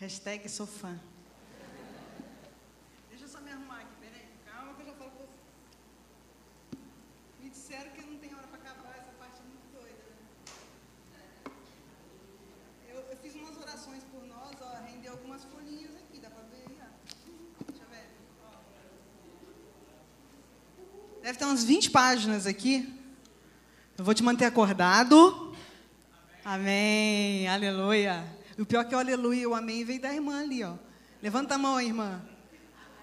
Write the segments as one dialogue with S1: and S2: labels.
S1: Hashtag sou fã. Deixa eu só me arrumar aqui, peraí. Calma que eu já falo com você. Me disseram que não tem hora para acabar, essa parte é muito doida. Né? Eu, eu, fiz umas orações por nós, ó, rendeu algumas folhinhas aqui, dá para ver aí, ó. Deixa eu ver. Ó. Deve ter umas 20 páginas aqui. Eu vou te manter acordado. Amém. Aleluia. O pior é que o aleluia e o amém veio da irmã ali, ó. Levanta a mão, irmã.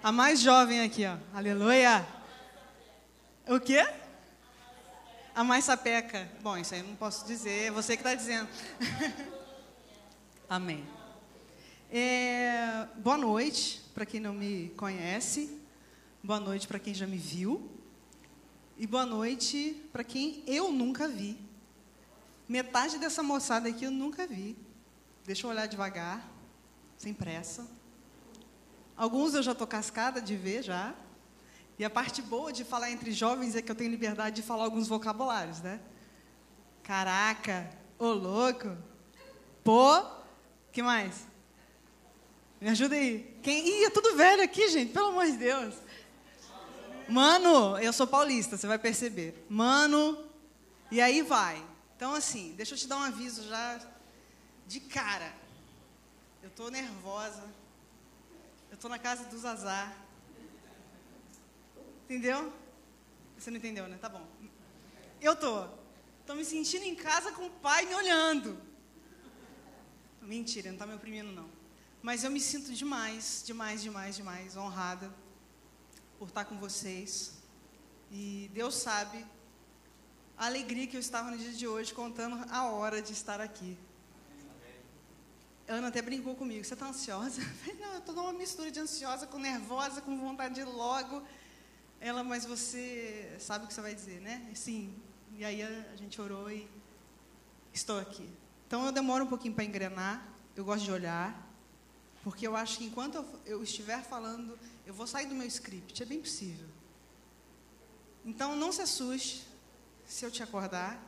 S1: A mais jovem aqui, ó. Aleluia. O quê? A mais sapeca. Bom, isso aí eu não posso dizer, é você que está dizendo. amém. É, boa noite para quem não me conhece. Boa noite para quem já me viu. E boa noite para quem eu nunca vi. Metade dessa moçada aqui eu nunca vi. Deixa eu olhar devagar, sem pressa. Alguns eu já estou cascada de ver já. E a parte boa de falar entre jovens é que eu tenho liberdade de falar alguns vocabulários, né? Caraca, ô louco, pô, que mais? Me ajuda aí. Quem? Ih, é tudo velho aqui, gente, pelo amor de Deus. Mano, eu sou paulista, você vai perceber. Mano, e aí vai. Então, assim, deixa eu te dar um aviso já de cara. Eu estou nervosa. Eu estou na casa do Zazar. Entendeu? Você não entendeu, né? Tá bom. Eu tô. Tô me sentindo em casa com o pai me olhando. Mentira, não tá me oprimindo, não. Mas eu me sinto demais, demais, demais, demais honrada por estar com vocês. E Deus sabe a alegria que eu estava no dia de hoje contando a hora de estar aqui. Ana até brincou comigo, você está ansiosa? Eu falei, não, eu estou numa mistura de ansiosa com nervosa, com vontade de logo. Ela, mas você sabe o que você vai dizer, né? Sim. E aí a gente orou e estou aqui. Então eu demoro um pouquinho para engrenar, eu gosto de olhar, porque eu acho que enquanto eu, eu estiver falando, eu vou sair do meu script, é bem possível. Então não se assuste se eu te acordar.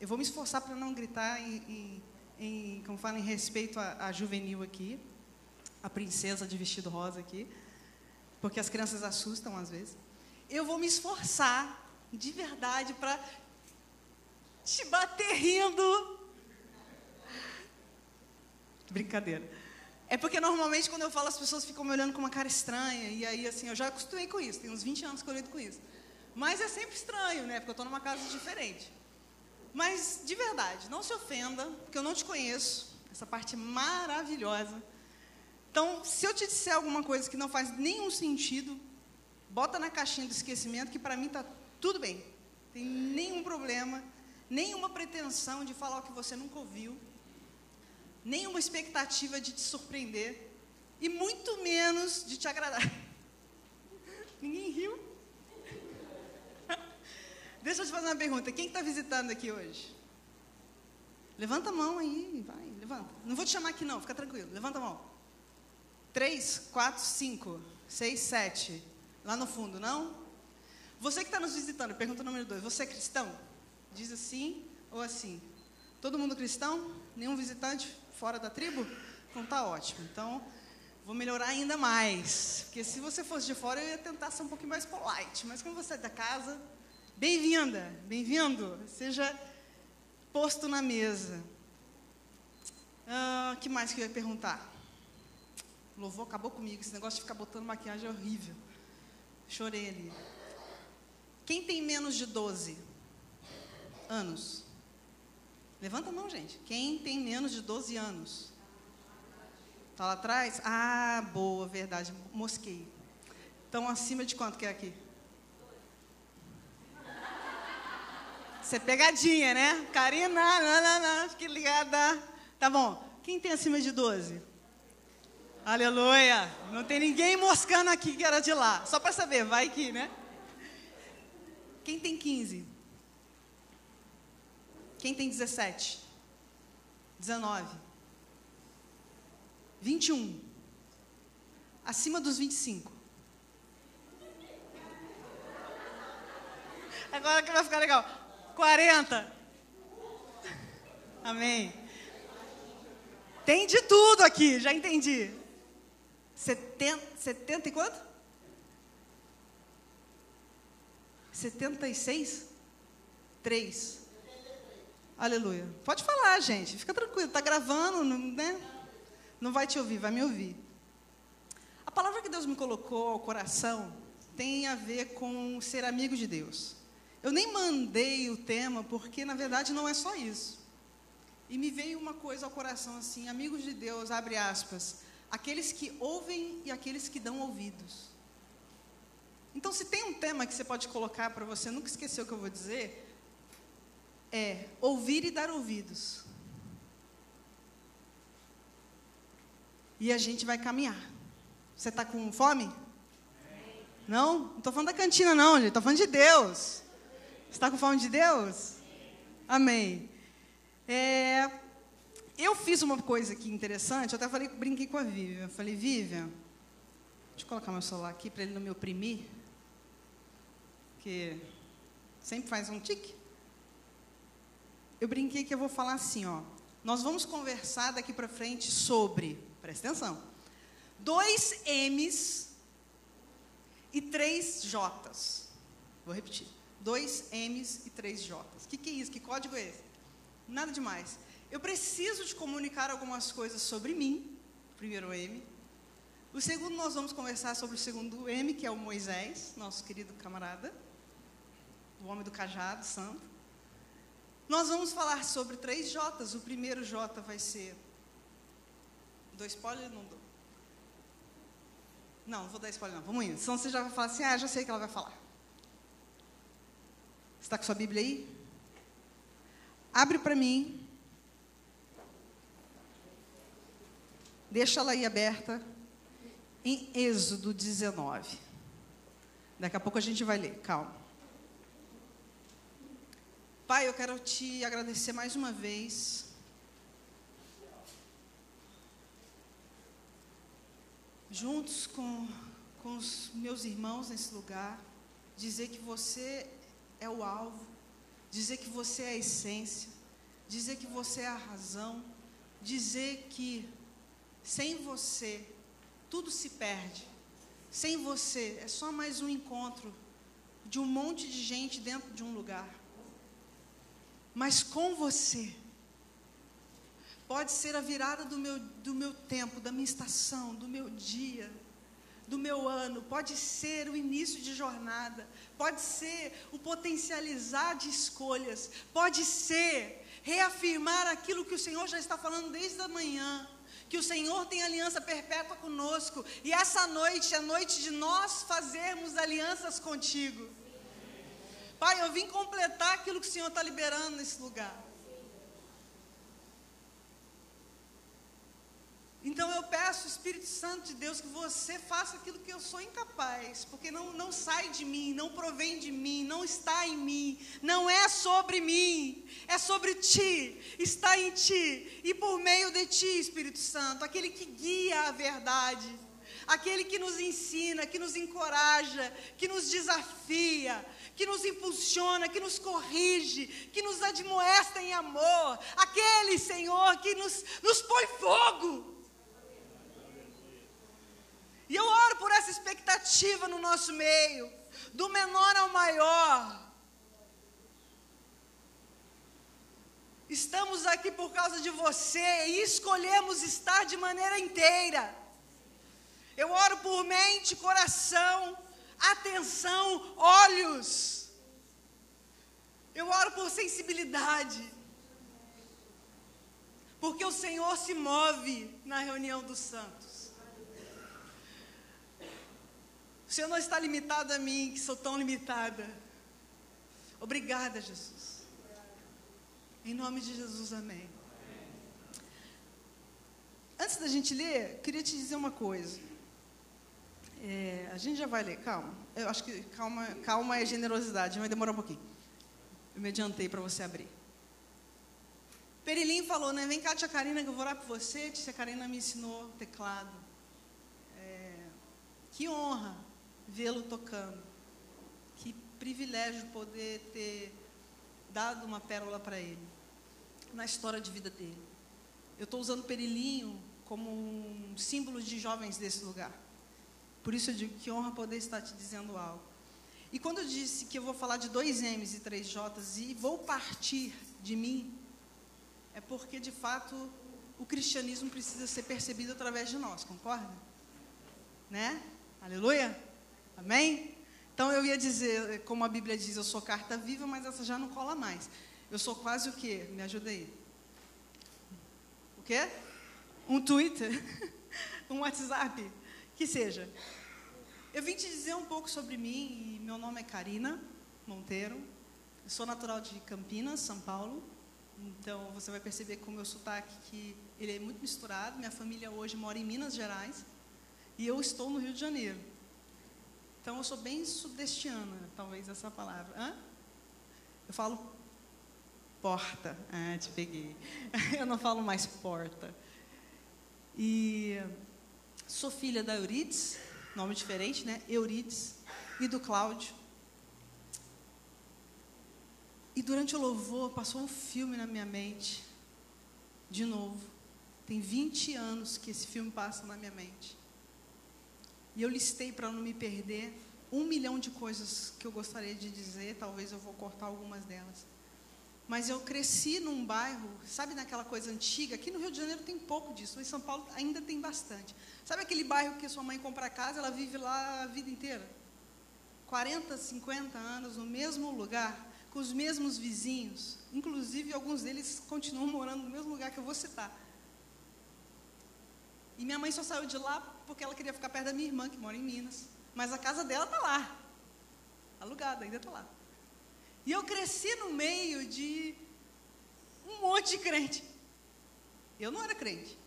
S1: Eu vou me esforçar para não gritar em, em em, como fala, em respeito à, juvenil aqui, a princesa de vestido rosa aqui, porque as crianças assustam às vezes. Eu vou me esforçar de verdade para te bater rindo. Brincadeira. É porque normalmente quando eu falo as pessoas ficam me olhando com uma cara estranha, e aí assim, eu já acostumei com isso, tem uns 20 anos que eu lido com isso. Mas é sempre estranho, né? Porque eu estou numa casa diferente. Mas, de verdade, não se ofenda, porque eu não te conheço, essa parte maravilhosa. Então, se eu te disser alguma coisa que não faz nenhum sentido, bota na caixinha do esquecimento, que para mim está tudo bem. Tem nenhum problema, nenhuma pretensão de falar o que você nunca ouviu, nenhuma expectativa de te surpreender, e muito menos de te agradar. Ninguém riu? Deixa eu te fazer uma pergunta. Quem está visitando aqui hoje? Levanta a mão aí, vai, levanta. Não vou te chamar aqui não, fica tranquilo. Levanta a mão. Três, quatro, cinco, seis, sete. Lá no fundo, não? Você que está nos visitando, pergunta número dois. Você é cristão? Diz assim ou assim. Todo mundo cristão? Nenhum visitante fora da tribo? Então tá ótimo. Então, vou melhorar ainda mais. Porque se você fosse de fora, eu ia tentar ser um pouquinho mais polite. Mas como você é da casa, Bem-vinda, bem-vindo, seja posto na mesa. O ah, que mais que eu ia perguntar? O louvor acabou comigo, esse negócio de ficar botando maquiagem é horrível. Chorei ali. Quem tem menos de 12 anos? Levanta a mão, gente. Quem tem menos de 12 anos? Está lá atrás? Ah, boa, verdade. Mosquei. Então, acima de quanto que é aqui? Isso é pegadinha, né? Karina, não, não, não, fique ligada. Tá bom. Quem tem acima de 12? Aleluia. Não tem ninguém moscando aqui que era de lá. Só para saber, vai que, né? Quem tem 15? Quem tem 17? 19? 21? Acima dos 25? Agora que vai ficar legal. 40. Amém. Tem de tudo aqui, já entendi. 70, 70 e quanto? 76? 3. Aleluia. Pode falar, gente. Fica tranquilo. Está gravando, né? Não vai te ouvir, vai me ouvir. A palavra que Deus me colocou ao coração tem a ver com ser amigo de Deus. Eu nem mandei o tema porque, na verdade, não é só isso. E me veio uma coisa ao coração assim: amigos de Deus, abre aspas, aqueles que ouvem e aqueles que dão ouvidos. Então, se tem um tema que você pode colocar para você nunca esquecer o que eu vou dizer, é ouvir e dar ouvidos. E a gente vai caminhar. Você está com fome? Não? Não estou falando da cantina, não, gente. Estou falando de Deus. Está com fome de Deus? Amém. É, eu fiz uma coisa aqui interessante. Eu até falei, brinquei com a Vivian. Falei, Vivian, deixa eu colocar meu celular aqui para ele não me oprimir. Porque sempre faz um tique eu brinquei que eu vou falar assim, ó. Nós vamos conversar daqui para frente sobre, presta atenção, dois M's e três J's. Vou repetir. Dois M's e três J's. O que, que é isso? Que código é esse? Nada demais. Eu preciso te comunicar algumas coisas sobre mim, primeiro M. O segundo, nós vamos conversar sobre o segundo M, que é o Moisés, nosso querido camarada, o homem do cajado, santo. Nós vamos falar sobre três J's. O primeiro J vai ser. Dou spoiler? Não dou. Não, não vou dar spoiler, não. Vamos indo. Senão você já vai falar assim: ah, já sei o que ela vai falar. Está com sua Bíblia aí? Abre para mim. Deixa ela aí aberta. Em Êxodo 19. Daqui a pouco a gente vai ler, calma. Pai, eu quero te agradecer mais uma vez. Juntos com, com os meus irmãos nesse lugar, dizer que você é o alvo, dizer que você é a essência, dizer que você é a razão, dizer que sem você tudo se perde. Sem você é só mais um encontro de um monte de gente dentro de um lugar mas com você. Pode ser a virada do meu, do meu tempo, da minha estação, do meu dia, do meu ano, pode ser o início de jornada, pode ser o potencializar de escolhas, pode ser reafirmar aquilo que o Senhor já está falando desde a manhã, que o Senhor tem aliança perpétua conosco, e essa noite é a noite de nós fazermos alianças contigo. Pai, eu vim completar aquilo que o Senhor está liberando nesse lugar. Então eu peço, Espírito Santo de Deus, que você faça aquilo que eu sou incapaz, porque não, não sai de mim, não provém de mim, não está em mim, não é sobre mim, é sobre ti, está em ti, e por meio de ti, Espírito Santo, aquele que guia a verdade, aquele que nos ensina, que nos encoraja, que nos desafia, que nos impulsiona, que nos corrige, que nos admoesta em amor, aquele Senhor que nos, nos põe fogo. E eu oro por essa expectativa no nosso meio, do menor ao maior. Estamos aqui por causa de você e escolhemos estar de maneira inteira. Eu oro por mente, coração, atenção, olhos. Eu oro por sensibilidade. Porque o Senhor se move na reunião dos santos. O Senhor não está limitado a mim, que sou tão limitada. Obrigada, Jesus. Em nome de Jesus, amém. Antes da gente ler, queria te dizer uma coisa. É, a gente já vai ler, calma. Eu acho que calma, calma é generosidade, vai demorar um pouquinho. Eu me adiantei para você abrir. Perilim falou, né? Vem cá, tia Karina, que eu vou orar por você. Tia Karina me ensinou teclado. É, que honra vê-lo tocando. Que privilégio poder ter dado uma pérola para ele na história de vida dele. eu estou usando perilinho como um símbolo de jovens desse lugar. Por isso eu digo que honra poder estar te dizendo algo. E quando eu disse que eu vou falar de dois M's e três J's e vou partir de mim, é porque de fato o cristianismo precisa ser percebido através de nós, concorda? Né? Aleluia? Amém? Então eu ia dizer, como a Bíblia diz, eu sou carta viva, mas essa já não cola mais. Eu sou quase o quê? Me ajuda aí. O quê? Um Twitter? um WhatsApp? Que seja. Eu vim te dizer um pouco sobre mim e meu nome é Karina Monteiro. Eu sou natural de Campinas, São Paulo. Então você vai perceber com o meu sotaque que ele é muito misturado. Minha família hoje mora em Minas Gerais e eu estou no Rio de Janeiro. Então eu sou bem sudestiana, talvez essa palavra. Hã? Eu falo porta. Ah, te peguei. Eu não falo mais porta. E sou filha da Eurides, nome diferente, né? Eurides, e do Cláudio. E durante o louvor passou um filme na minha mente, de novo. Tem 20 anos que esse filme passa na minha mente. E eu listei para não me perder um milhão de coisas que eu gostaria de dizer, talvez eu vou cortar algumas delas. Mas eu cresci num bairro, sabe naquela coisa antiga? Aqui no Rio de Janeiro tem pouco disso, em São Paulo ainda tem bastante. Sabe aquele bairro que sua mãe compra casa, ela vive lá a vida inteira? 40, 50 anos no mesmo lugar, com os mesmos vizinhos. Inclusive, alguns deles continuam morando no mesmo lugar que eu vou citar. E minha mãe só saiu de lá porque ela queria ficar perto da minha irmã, que mora em Minas. Mas a casa dela está lá. Alugada, ainda está lá. E eu cresci no meio de um monte de crente. Eu não era crente.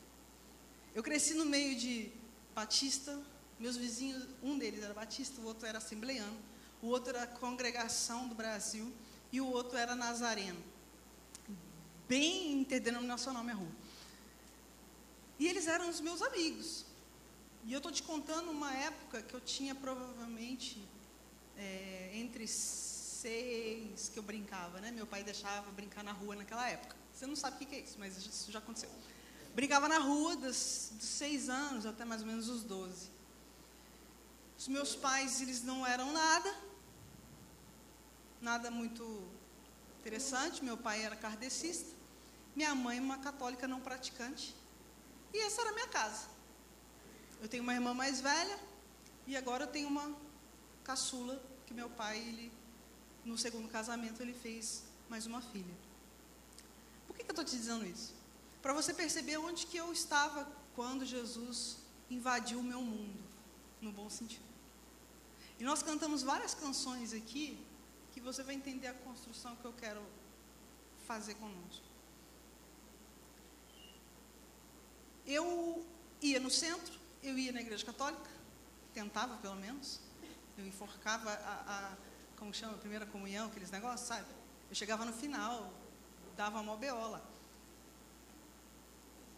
S1: Eu cresci no meio de batista, meus vizinhos, um deles era batista, o outro era assembleiano, o outro era congregação do Brasil e o outro era nazareno. Bem interdenominacional minha rua. E eles eram os meus amigos. E eu estou te contando uma época que eu tinha provavelmente é, entre seis que eu brincava, né? Meu pai deixava brincar na rua naquela época. Você não sabe o que é isso, mas isso já aconteceu. Brincava na rua dos, dos seis anos até mais ou menos os doze. Os meus pais, eles não eram nada, nada muito interessante. Meu pai era kardecista, minha mãe uma católica não praticante. E essa era a minha casa. Eu tenho uma irmã mais velha e agora eu tenho uma caçula que meu pai, ele, no segundo casamento, ele fez mais uma filha. Por que, que eu estou te dizendo isso? Para você perceber onde que eu estava quando Jesus invadiu o meu mundo, no bom sentido. E nós cantamos várias canções aqui que você vai entender a construção que eu quero fazer conosco. Eu ia no centro, eu ia na igreja católica, tentava pelo menos. Eu enforcava a, a como chama, a primeira comunhão, aqueles negócios, sabe? Eu chegava no final, dava uma beola.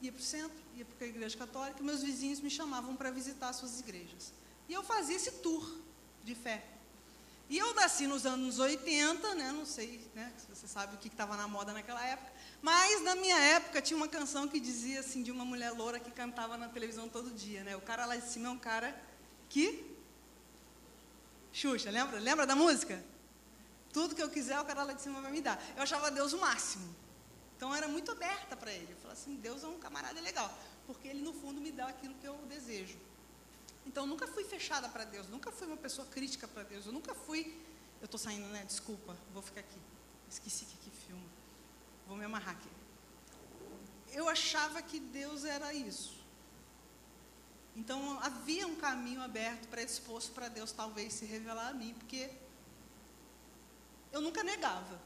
S1: Ia para o centro, ia para a igreja católica, meus vizinhos me chamavam para visitar suas igrejas. E eu fazia esse tour de fé. E eu nasci nos anos 80, né? Não sei né, se você sabe o que estava na moda naquela época. Mas na minha época tinha uma canção que dizia assim de uma mulher loura que cantava na televisão todo dia, né? O cara lá de cima é um cara que Xuxa, lembra? Lembra da música? Tudo que eu quiser, o cara lá de cima vai me dar. Eu achava Deus o máximo. Então eu era muito aberta para ele. Eu falava assim, Deus é um camarada legal, porque ele no fundo me dá aquilo que eu desejo. Então eu nunca fui fechada para Deus, nunca fui uma pessoa crítica para Deus, eu nunca fui. Eu estou saindo, né? Desculpa, vou ficar aqui. Esqueci que, filma. Vou me amarrar aqui. Eu achava que Deus era isso. Então havia um caminho aberto, predisposto para Deus talvez se revelar a mim, porque eu nunca negava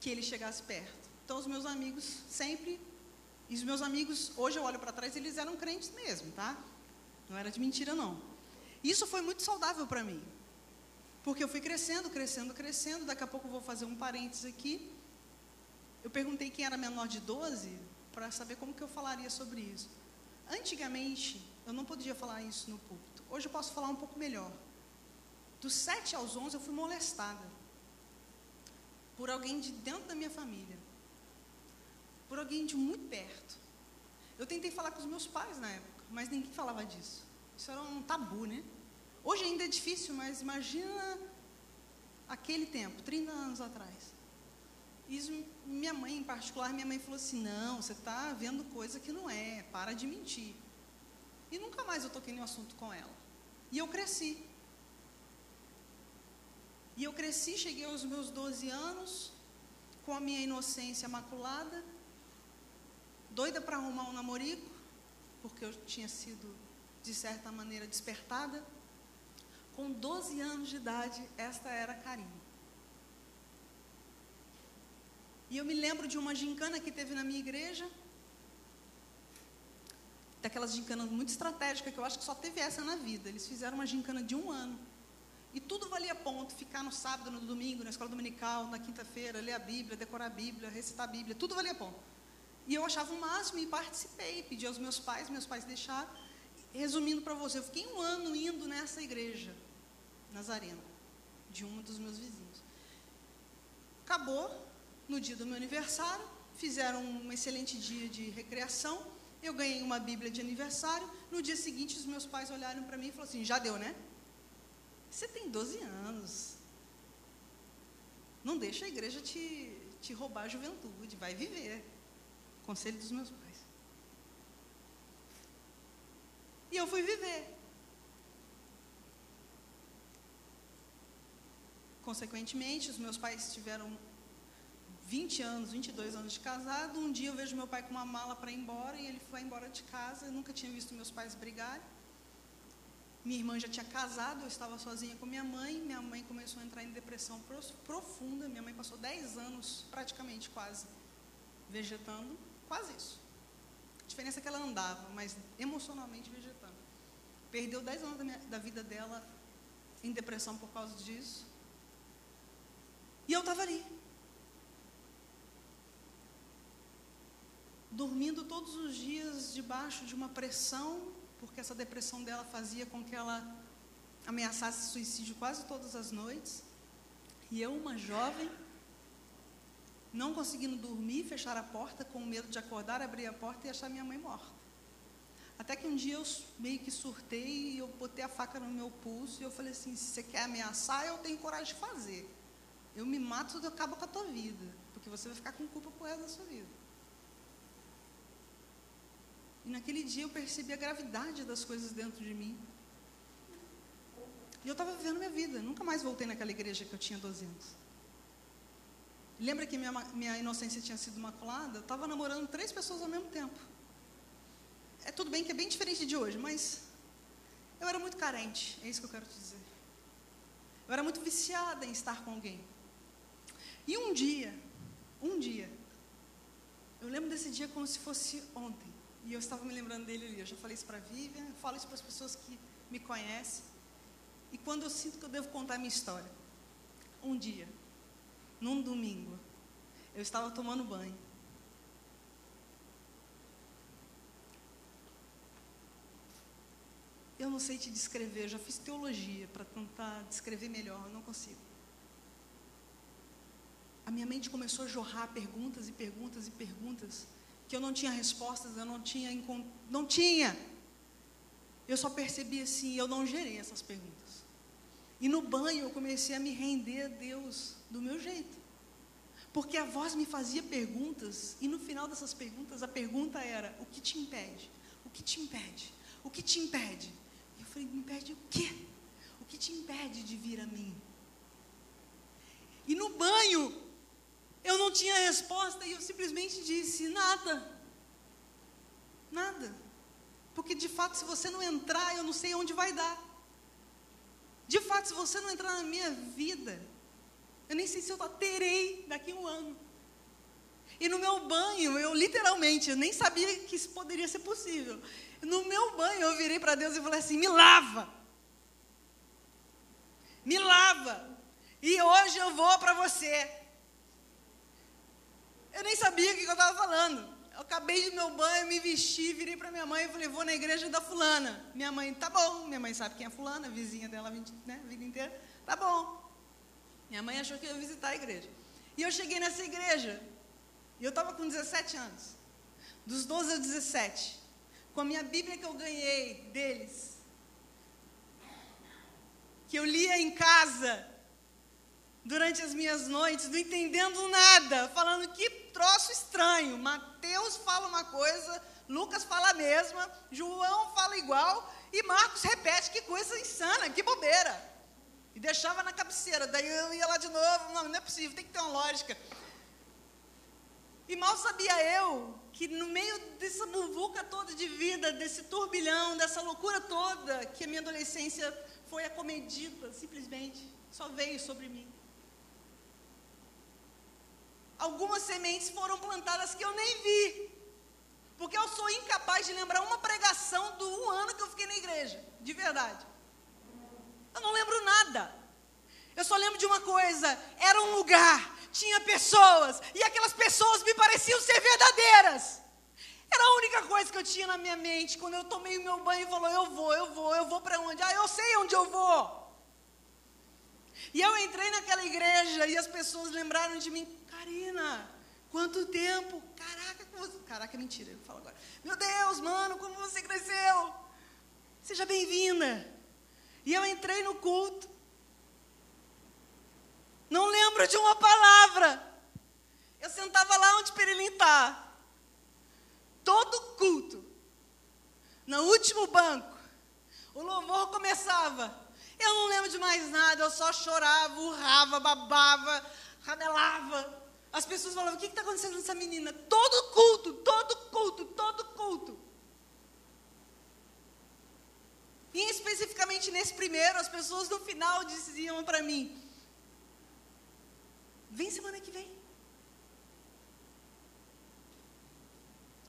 S1: que ele chegasse perto. Então os meus amigos sempre, e os meus amigos, hoje eu olho para trás, eles eram crentes mesmo, tá? Não era de mentira não. Isso foi muito saudável para mim. Porque eu fui crescendo, crescendo, crescendo, daqui a pouco eu vou fazer um parênteses aqui. Eu perguntei quem era menor de 12 para saber como que eu falaria sobre isso. Antigamente, eu não podia falar isso no púlpito. Hoje eu posso falar um pouco melhor. Dos 7 aos 11 eu fui molestada por alguém de dentro da minha família. Por alguém de muito perto. Eu tentei falar com os meus pais na época, mas ninguém falava disso. Isso era um tabu, né? Hoje ainda é difícil, mas imagina aquele tempo, 30 anos atrás. Isso, minha mãe em particular, minha mãe falou assim: não, você está vendo coisa que não é, para de mentir. E nunca mais eu toquei no assunto com ela. E eu cresci. E eu cresci, cheguei aos meus 12 anos, com a minha inocência maculada, doida para arrumar um namorico, porque eu tinha sido, de certa maneira, despertada. Com 12 anos de idade, esta era Karine. E eu me lembro de uma gincana que teve na minha igreja, daquelas gincanas muito estratégicas, que eu acho que só teve essa na vida. Eles fizeram uma gincana de um ano. E tudo valia ponto, ficar no sábado, no domingo, na escola dominical, na quinta-feira, ler a Bíblia, decorar a Bíblia, recitar a Bíblia, tudo valia ponto. E eu achava o máximo e participei, pedi aos meus pais, meus pais deixaram. Resumindo para você, eu fiquei um ano indo nessa igreja, Nazarena, de um dos meus vizinhos. Acabou, no dia do meu aniversário, fizeram um excelente dia de recreação, eu ganhei uma Bíblia de aniversário, no dia seguinte os meus pais olharam para mim e falaram assim, já deu, né? Você tem 12 anos. Não deixa a igreja te, te roubar a juventude, vai viver. Conselho dos meus pais. E eu fui viver. Consequentemente, os meus pais tiveram 20 anos, 22 anos de casado. Um dia eu vejo meu pai com uma mala para ir embora e ele foi embora de casa. Eu nunca tinha visto meus pais brigarem. Minha irmã já tinha casado, eu estava sozinha com minha mãe. Minha mãe começou a entrar em depressão profunda. Minha mãe passou 10 anos, praticamente quase, vegetando. Quase isso. A diferença é que ela andava, mas emocionalmente vegetando. Perdeu 10 anos da, minha, da vida dela em depressão por causa disso. E eu estava ali. Dormindo todos os dias debaixo de uma pressão porque essa depressão dela fazia com que ela ameaçasse suicídio quase todas as noites. E eu, uma jovem, não conseguindo dormir, fechar a porta, com medo de acordar, abrir a porta e achar minha mãe morta. Até que um dia eu meio que surtei e eu botei a faca no meu pulso e eu falei assim: se você quer ameaçar, eu tenho coragem de fazer. Eu me mato e acabo com a tua vida, porque você vai ficar com culpa por resto da sua vida. E naquele dia eu percebi a gravidade das coisas dentro de mim. E eu estava vivendo minha vida, nunca mais voltei naquela igreja que eu tinha 12 anos. Lembra que minha, minha inocência tinha sido maculada? Eu estava namorando três pessoas ao mesmo tempo. É tudo bem que é bem diferente de hoje, mas eu era muito carente, é isso que eu quero te dizer. Eu era muito viciada em estar com alguém. E um dia, um dia, eu lembro desse dia como se fosse ontem. E eu estava me lembrando dele ali. Eu já falei isso para a Vivian, falo isso para as pessoas que me conhecem. E quando eu sinto que eu devo contar a minha história. Um dia, num domingo, eu estava tomando banho. Eu não sei te descrever, eu já fiz teologia para tentar descrever melhor, eu não consigo. A minha mente começou a jorrar perguntas e perguntas e perguntas que eu não tinha respostas, eu não tinha, não tinha. Eu só percebi assim, eu não gerei essas perguntas. E no banho eu comecei a me render a Deus do meu jeito. Porque a voz me fazia perguntas, e no final dessas perguntas a pergunta era: o que te impede? O que te impede? O que te impede? E eu falei: me impede o quê? O que te impede de vir a mim? E no banho eu não tinha resposta e eu simplesmente disse: nada. Nada. Porque de fato, se você não entrar, eu não sei onde vai dar. De fato, se você não entrar na minha vida, eu nem sei se eu terei daqui a um ano. E no meu banho, eu literalmente, eu nem sabia que isso poderia ser possível. No meu banho, eu virei para Deus e falei assim: me lava. Me lava. E hoje eu vou para você. Eu nem sabia o que eu estava falando. Eu acabei de meu banho, me vesti, virei para minha mãe e falei, vou na igreja da fulana. Minha mãe, tá bom. Minha mãe sabe quem é fulana, vizinha dela né, a vida inteira. Tá bom. Minha mãe achou que eu ia visitar a igreja. E eu cheguei nessa igreja. E eu estava com 17 anos. dos 12 ao 17, com a minha Bíblia que eu ganhei deles, que eu lia em casa, durante as minhas noites, não entendendo nada, falando que troço estranho. Mateus fala uma coisa, Lucas fala a mesma, João fala igual e Marcos repete que coisa insana, que bobeira. E deixava na cabeceira, daí eu ia lá de novo, não, não é possível, tem que ter uma lógica. E mal sabia eu que no meio dessa muvuca toda de vida, desse turbilhão, dessa loucura toda, que a minha adolescência foi acomedida, simplesmente, só veio sobre mim algumas sementes foram plantadas que eu nem vi. Porque eu sou incapaz de lembrar uma pregação do um ano que eu fiquei na igreja, de verdade. Eu não lembro nada. Eu só lembro de uma coisa: era um lugar, tinha pessoas, e aquelas pessoas me pareciam ser verdadeiras. Era a única coisa que eu tinha na minha mente quando eu tomei o meu banho e falou: Eu vou, eu vou, eu vou para onde? Ah, eu sei onde eu vou. E eu entrei naquela igreja e as pessoas lembraram de mim. Karina, quanto tempo? Caraca, como você... Caraca, mentira, eu falo agora. Meu Deus, mano, como você cresceu. Seja bem-vinda. E eu entrei no culto. Não lembro de uma palavra. Eu sentava lá onde Perilim está. Todo culto. No último banco. O louvor começava. Eu não lembro de mais nada. Eu só chorava, urrava, babava, ramelava. As pessoas falavam: o que está acontecendo com essa menina? Todo culto, todo culto, todo culto. E especificamente nesse primeiro, as pessoas no final diziam para mim: vem semana que vem.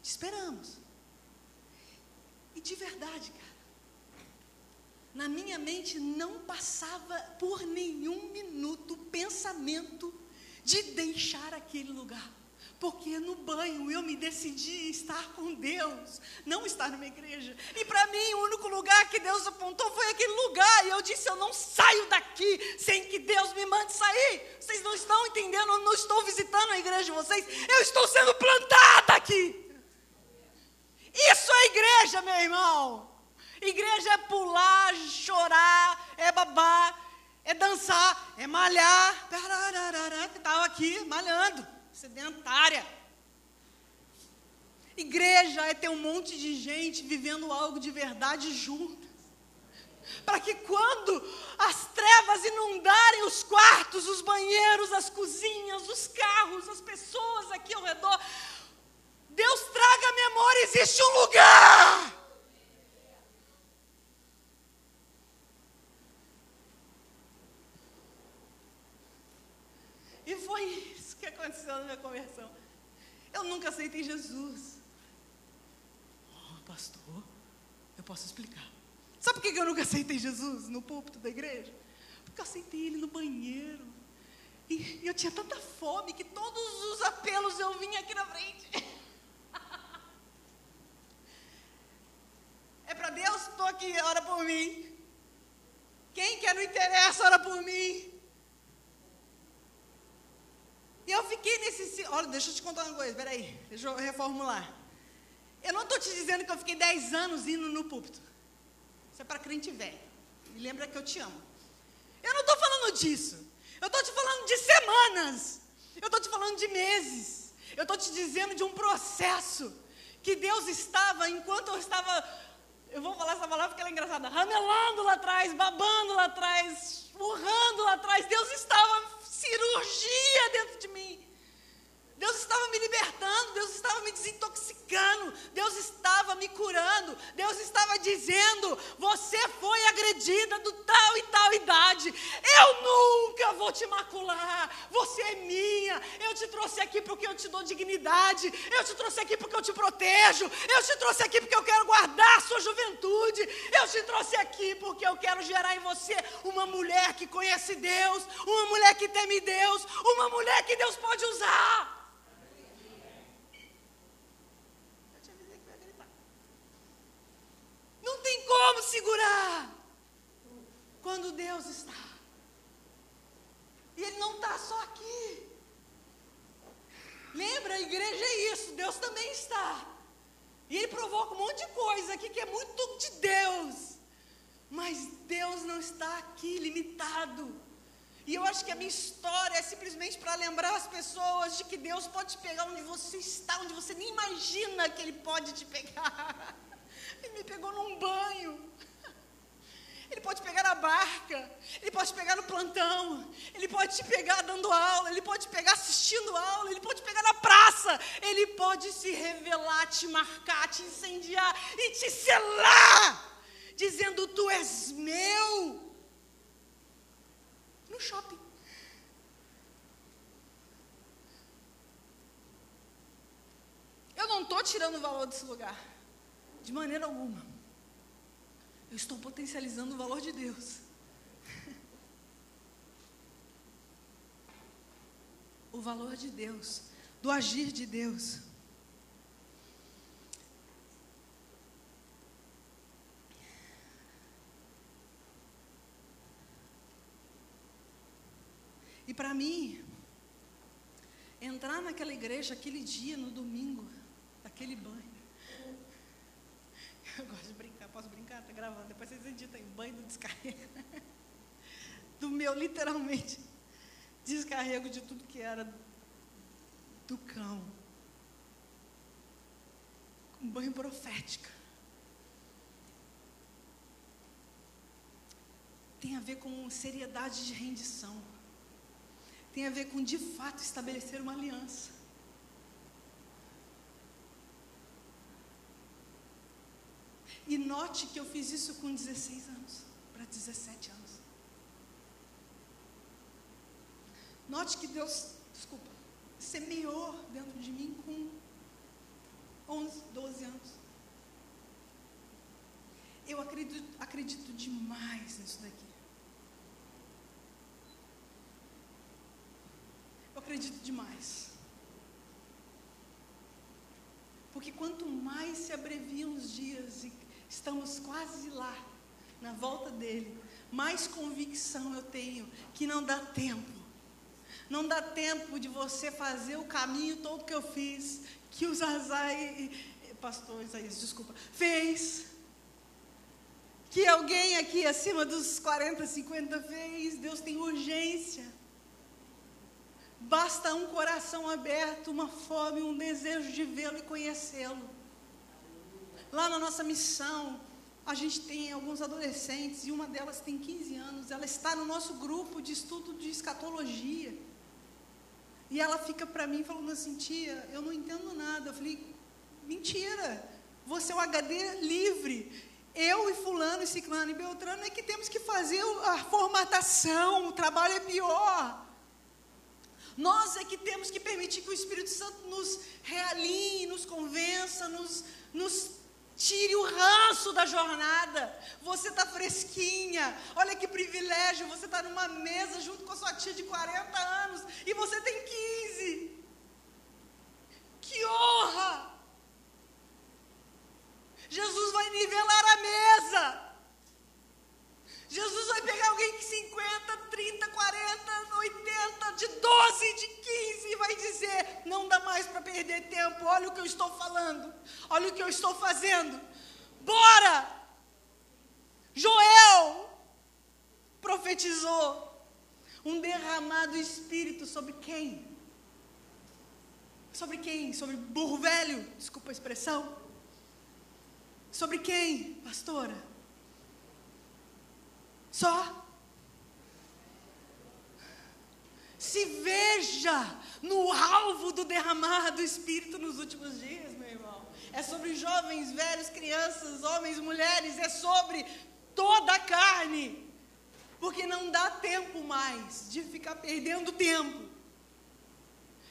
S1: Te esperamos. E de verdade, cara, na minha mente não passava por nenhum minuto pensamento de deixar aquele lugar. Porque no banho eu me decidi estar com Deus, não estar numa igreja. E para mim, o único lugar que Deus apontou foi aquele lugar. E eu disse: Eu não saio daqui sem que Deus me mande sair. Vocês não estão entendendo, eu não estou visitando a igreja de vocês, eu estou sendo plantada aqui. Isso é igreja, meu irmão. Igreja é pular, chorar, é babar, é dançar, é malhar. Estava aqui malhando, sedentária. Igreja é ter um monte de gente vivendo algo de verdade juntas. Para que quando as trevas inundarem os quartos, os banheiros, as cozinhas, os carros, as pessoas aqui ao redor, Deus traga à memória: existe um lugar E foi isso que aconteceu na minha conversão. Eu nunca aceitei Jesus. Oh, pastor, eu posso explicar. Sabe por que eu nunca aceitei Jesus no púlpito da igreja? Porque eu aceitei ele no banheiro. E eu tinha tanta fome que todos os apelos eu vinha aqui na frente. É para Deus? Estou aqui, ora por mim. Quem quer não interessa, ora por mim. E eu fiquei nesse. Olha, deixa eu te contar uma coisa, peraí, deixa eu reformular. Eu não estou te dizendo que eu fiquei 10 anos indo no púlpito. Isso é para crente velho. Me lembra que eu te amo. Eu não estou falando disso. Eu estou te falando de semanas. Eu estou te falando de meses. Eu estou te dizendo de um processo que Deus estava, enquanto eu estava, eu vou falar essa palavra porque ela é engraçada, ramelando lá atrás, babando lá atrás, urrando lá atrás. Deus estava cirurgia dentro de mim. Deus estava me libertando, Deus estava me desintoxicando, Deus estava me curando, Deus estava dizendo: você foi agredida do tal e tal idade, eu nunca vou te macular, você é minha, eu te trouxe aqui porque eu te dou dignidade, eu te trouxe aqui porque eu te protejo, eu te trouxe aqui porque eu quero guardar sua juventude, eu te trouxe aqui porque eu quero gerar em você uma mulher que conhece Deus, uma mulher que teme Deus, uma mulher que Deus pode usar. Não tem como segurar quando Deus está. E Ele não está só aqui. Lembra, a igreja é isso, Deus também está. coloco um monte de coisa aqui que é muito de Deus. Mas Deus não está aqui limitado. E eu acho que a minha história é simplesmente para lembrar as pessoas de que Deus pode te pegar onde você está, onde você nem imagina que Ele pode te pegar. Ele me pegou num banho. Ele pode pegar na barca, ele pode pegar no plantão, ele pode te pegar dando aula, ele pode pegar assistindo aula, ele pode pegar na praça, ele pode se revelar, te marcar, te incendiar e te selar, dizendo: Tu és meu no shopping. Eu não estou tirando o valor desse lugar, de maneira alguma. Eu estou potencializando o valor de Deus. O valor de Deus, do agir de Deus. E para mim, entrar naquela igreja aquele dia, no domingo, daquele banho. Eu gosto Tá gravando, depois vocês editam banho do descarrego. Do meu, literalmente, descarrego de tudo que era do cão. Um banho profético. Tem a ver com seriedade de rendição tem a ver com de fato estabelecer uma aliança. E note que eu fiz isso com 16 anos, para 17 anos. Note que Deus, desculpa, semeou dentro de mim com 11, 12 anos. Eu acredito, acredito demais nisso daqui. acredito demais. Porque quanto mais se abreviam os dias e estamos quase lá, na volta dele, mais convicção eu tenho que não dá tempo. Não dá tempo de você fazer o caminho todo que eu fiz, que o Zazai, pastor Isaías, desculpa, fez. Que alguém aqui acima dos 40, 50 fez. Deus tem urgência. Basta um coração aberto, uma fome, um desejo de vê-lo e conhecê-lo. Lá na nossa missão, a gente tem alguns adolescentes e uma delas tem 15 anos. Ela está no nosso grupo de estudo de escatologia. E ela fica para mim falando assim: tia, eu não entendo nada. Eu falei: mentira, você é um HD livre. Eu e Fulano, e Ciclano e Beltrano é que temos que fazer a formatação, o trabalho é pior. Nós é que temos que permitir que o Espírito Santo nos realinhe, nos convença, nos, nos tire o ranço da jornada. Você está fresquinha. Olha que privilégio. Você está numa mesa junto com a sua tia de 40 anos e você tem 15. Que honra! Jesus vai nivelar a mesa. Jesus vai pegar alguém que 50, 30, 40, 80, de 12, de 15 e vai dizer: não dá mais para perder tempo. Olha o que eu estou falando. Olha o que eu estou fazendo. Bora! Joel profetizou um derramado espírito sobre quem? Sobre quem? Sobre burro velho? Desculpa a expressão. Sobre quem, pastora? Só. Se veja no alvo do derramar do Espírito nos últimos dias, meu irmão. É sobre jovens, velhos, crianças, homens, mulheres, é sobre toda a carne. Porque não dá tempo mais de ficar perdendo tempo.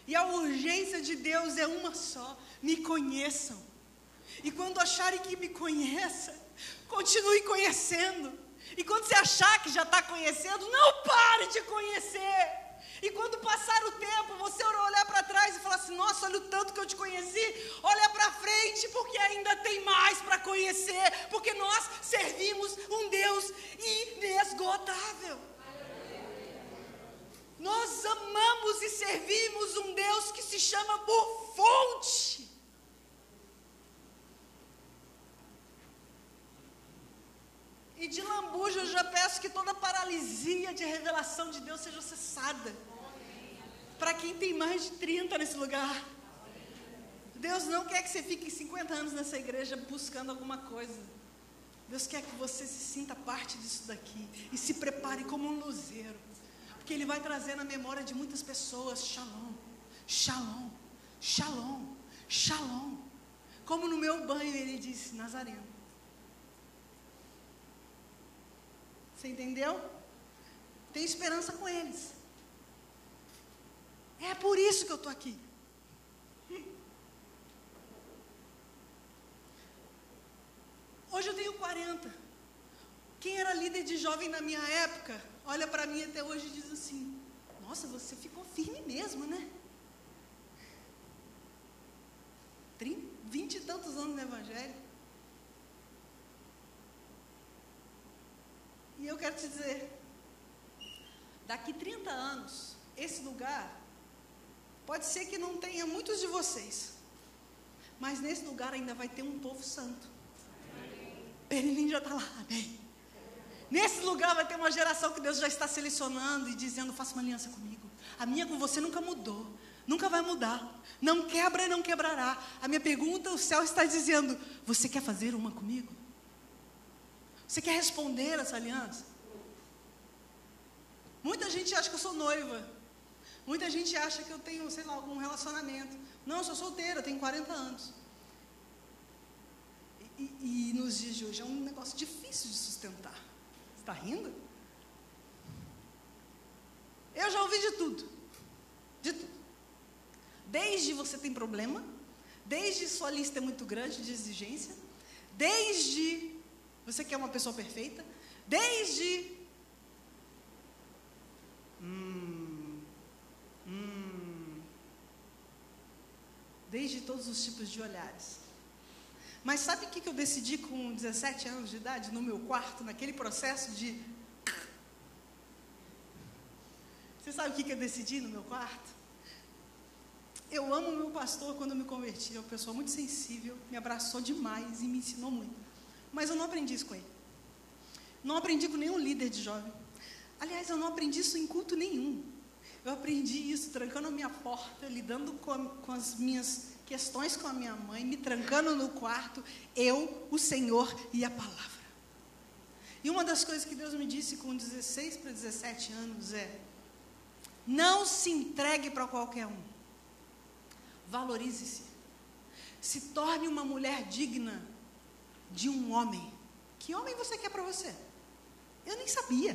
S1: E a urgência de Deus é uma só: me conheçam. E quando acharem que me conheça, continue conhecendo. E quando você achar que já está conhecendo, não pare de conhecer. E quando passar o tempo, você olhar para trás e falar assim: Nossa, olha o tanto que eu te conheci. Olha para frente, porque ainda tem mais para conhecer. Porque nós servimos um Deus inesgotável. Nós amamos e servimos um Deus que se chama por fonte. E de lambuja eu já peço que toda paralisia de revelação de Deus seja cessada. Para quem tem mais de 30 nesse lugar. Deus não quer que você fique 50 anos nessa igreja buscando alguma coisa. Deus quer que você se sinta parte disso daqui e se prepare como um luzeiro. Porque Ele vai trazer na memória de muitas pessoas shalom, shalom, shalom, shalom. Como no meu banho ele disse, Nazareno. Você entendeu? Tem esperança com eles. É por isso que eu estou aqui. Hoje eu tenho 40. Quem era líder de jovem na minha época, olha para mim até hoje e diz assim: Nossa, você ficou firme mesmo, né? 30, 20 e tantos anos no Evangelho. E eu quero te dizer: daqui 30 anos, esse lugar, pode ser que não tenha muitos de vocês, mas nesse lugar ainda vai ter um povo santo. Perilim já está lá, amém. Nesse lugar vai ter uma geração que Deus já está selecionando e dizendo: faça uma aliança comigo. A minha com você nunca mudou, nunca vai mudar. Não quebra e não quebrará. A minha pergunta, o céu está dizendo: você quer fazer uma comigo? Você quer responder essa aliança? Muita gente acha que eu sou noiva. Muita gente acha que eu tenho, sei lá, algum relacionamento. Não, eu sou solteira, tenho 40 anos. E, e nos dias de hoje é um negócio difícil de sustentar. Você está rindo? Eu já ouvi de tudo. De tudo. Desde você tem problema, desde sua lista é muito grande de exigência, desde você quer uma pessoa perfeita, desde. Hum, hum, desde todos os tipos de olhares. Mas sabe o que eu decidi com 17 anos de idade, no meu quarto, naquele processo de. Você sabe o que eu decidi no meu quarto? Eu amo meu pastor quando eu me converti, é uma pessoa muito sensível, me abraçou demais e me ensinou muito. Mas eu não aprendi isso com ele. Não aprendi com nenhum líder de jovem. Aliás, eu não aprendi isso em culto nenhum. Eu aprendi isso trancando a minha porta, lidando com, com as minhas questões com a minha mãe, me trancando no quarto, eu, o Senhor e a palavra. E uma das coisas que Deus me disse com 16 para 17 anos é: não se entregue para qualquer um. Valorize-se. Se torne uma mulher digna de um homem. Que homem você quer para você? Eu nem sabia.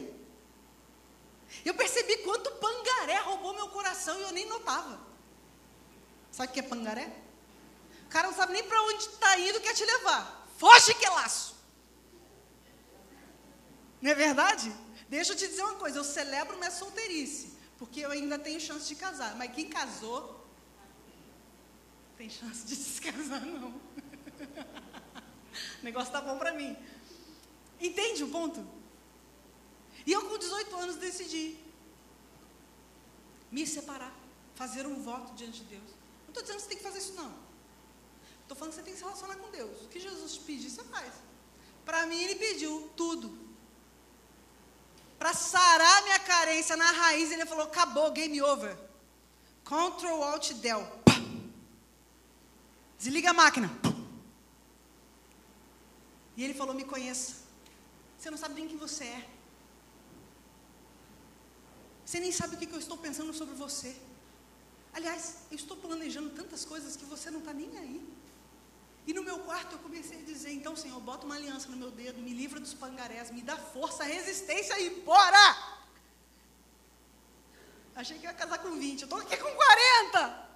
S1: Eu percebi quanto pangaré roubou meu coração e eu nem notava. Sabe o que é pangaré? O cara não sabe nem para onde está indo, quer te levar. Foge que é laço. Não é verdade? Deixa eu te dizer uma coisa, eu celebro minha solteirice, porque eu ainda tenho chance de casar. Mas quem casou, tem chance de se casar não. O negócio tá bom para mim. Entende o ponto? E eu com 18 anos decidi me separar, fazer um voto diante de Deus estou dizendo que você tem que fazer isso, não. Estou falando que você tem que se relacionar com Deus. O que Jesus te pedir, você faz. Para mim, Ele pediu tudo. Para sarar minha carência na raiz, Ele falou: acabou, game over. Control Alt Del. Desliga a máquina. E Ele falou: me conheça. Você não sabe nem quem você é. Você nem sabe o que eu estou pensando sobre você. Aliás, eu estou planejando tantas coisas que você não está nem aí. E no meu quarto eu comecei a dizer: então, Senhor, bota uma aliança no meu dedo, me livra dos pangarés, me dá força, resistência e bora! Achei que ia casar com 20, eu estou aqui com 40.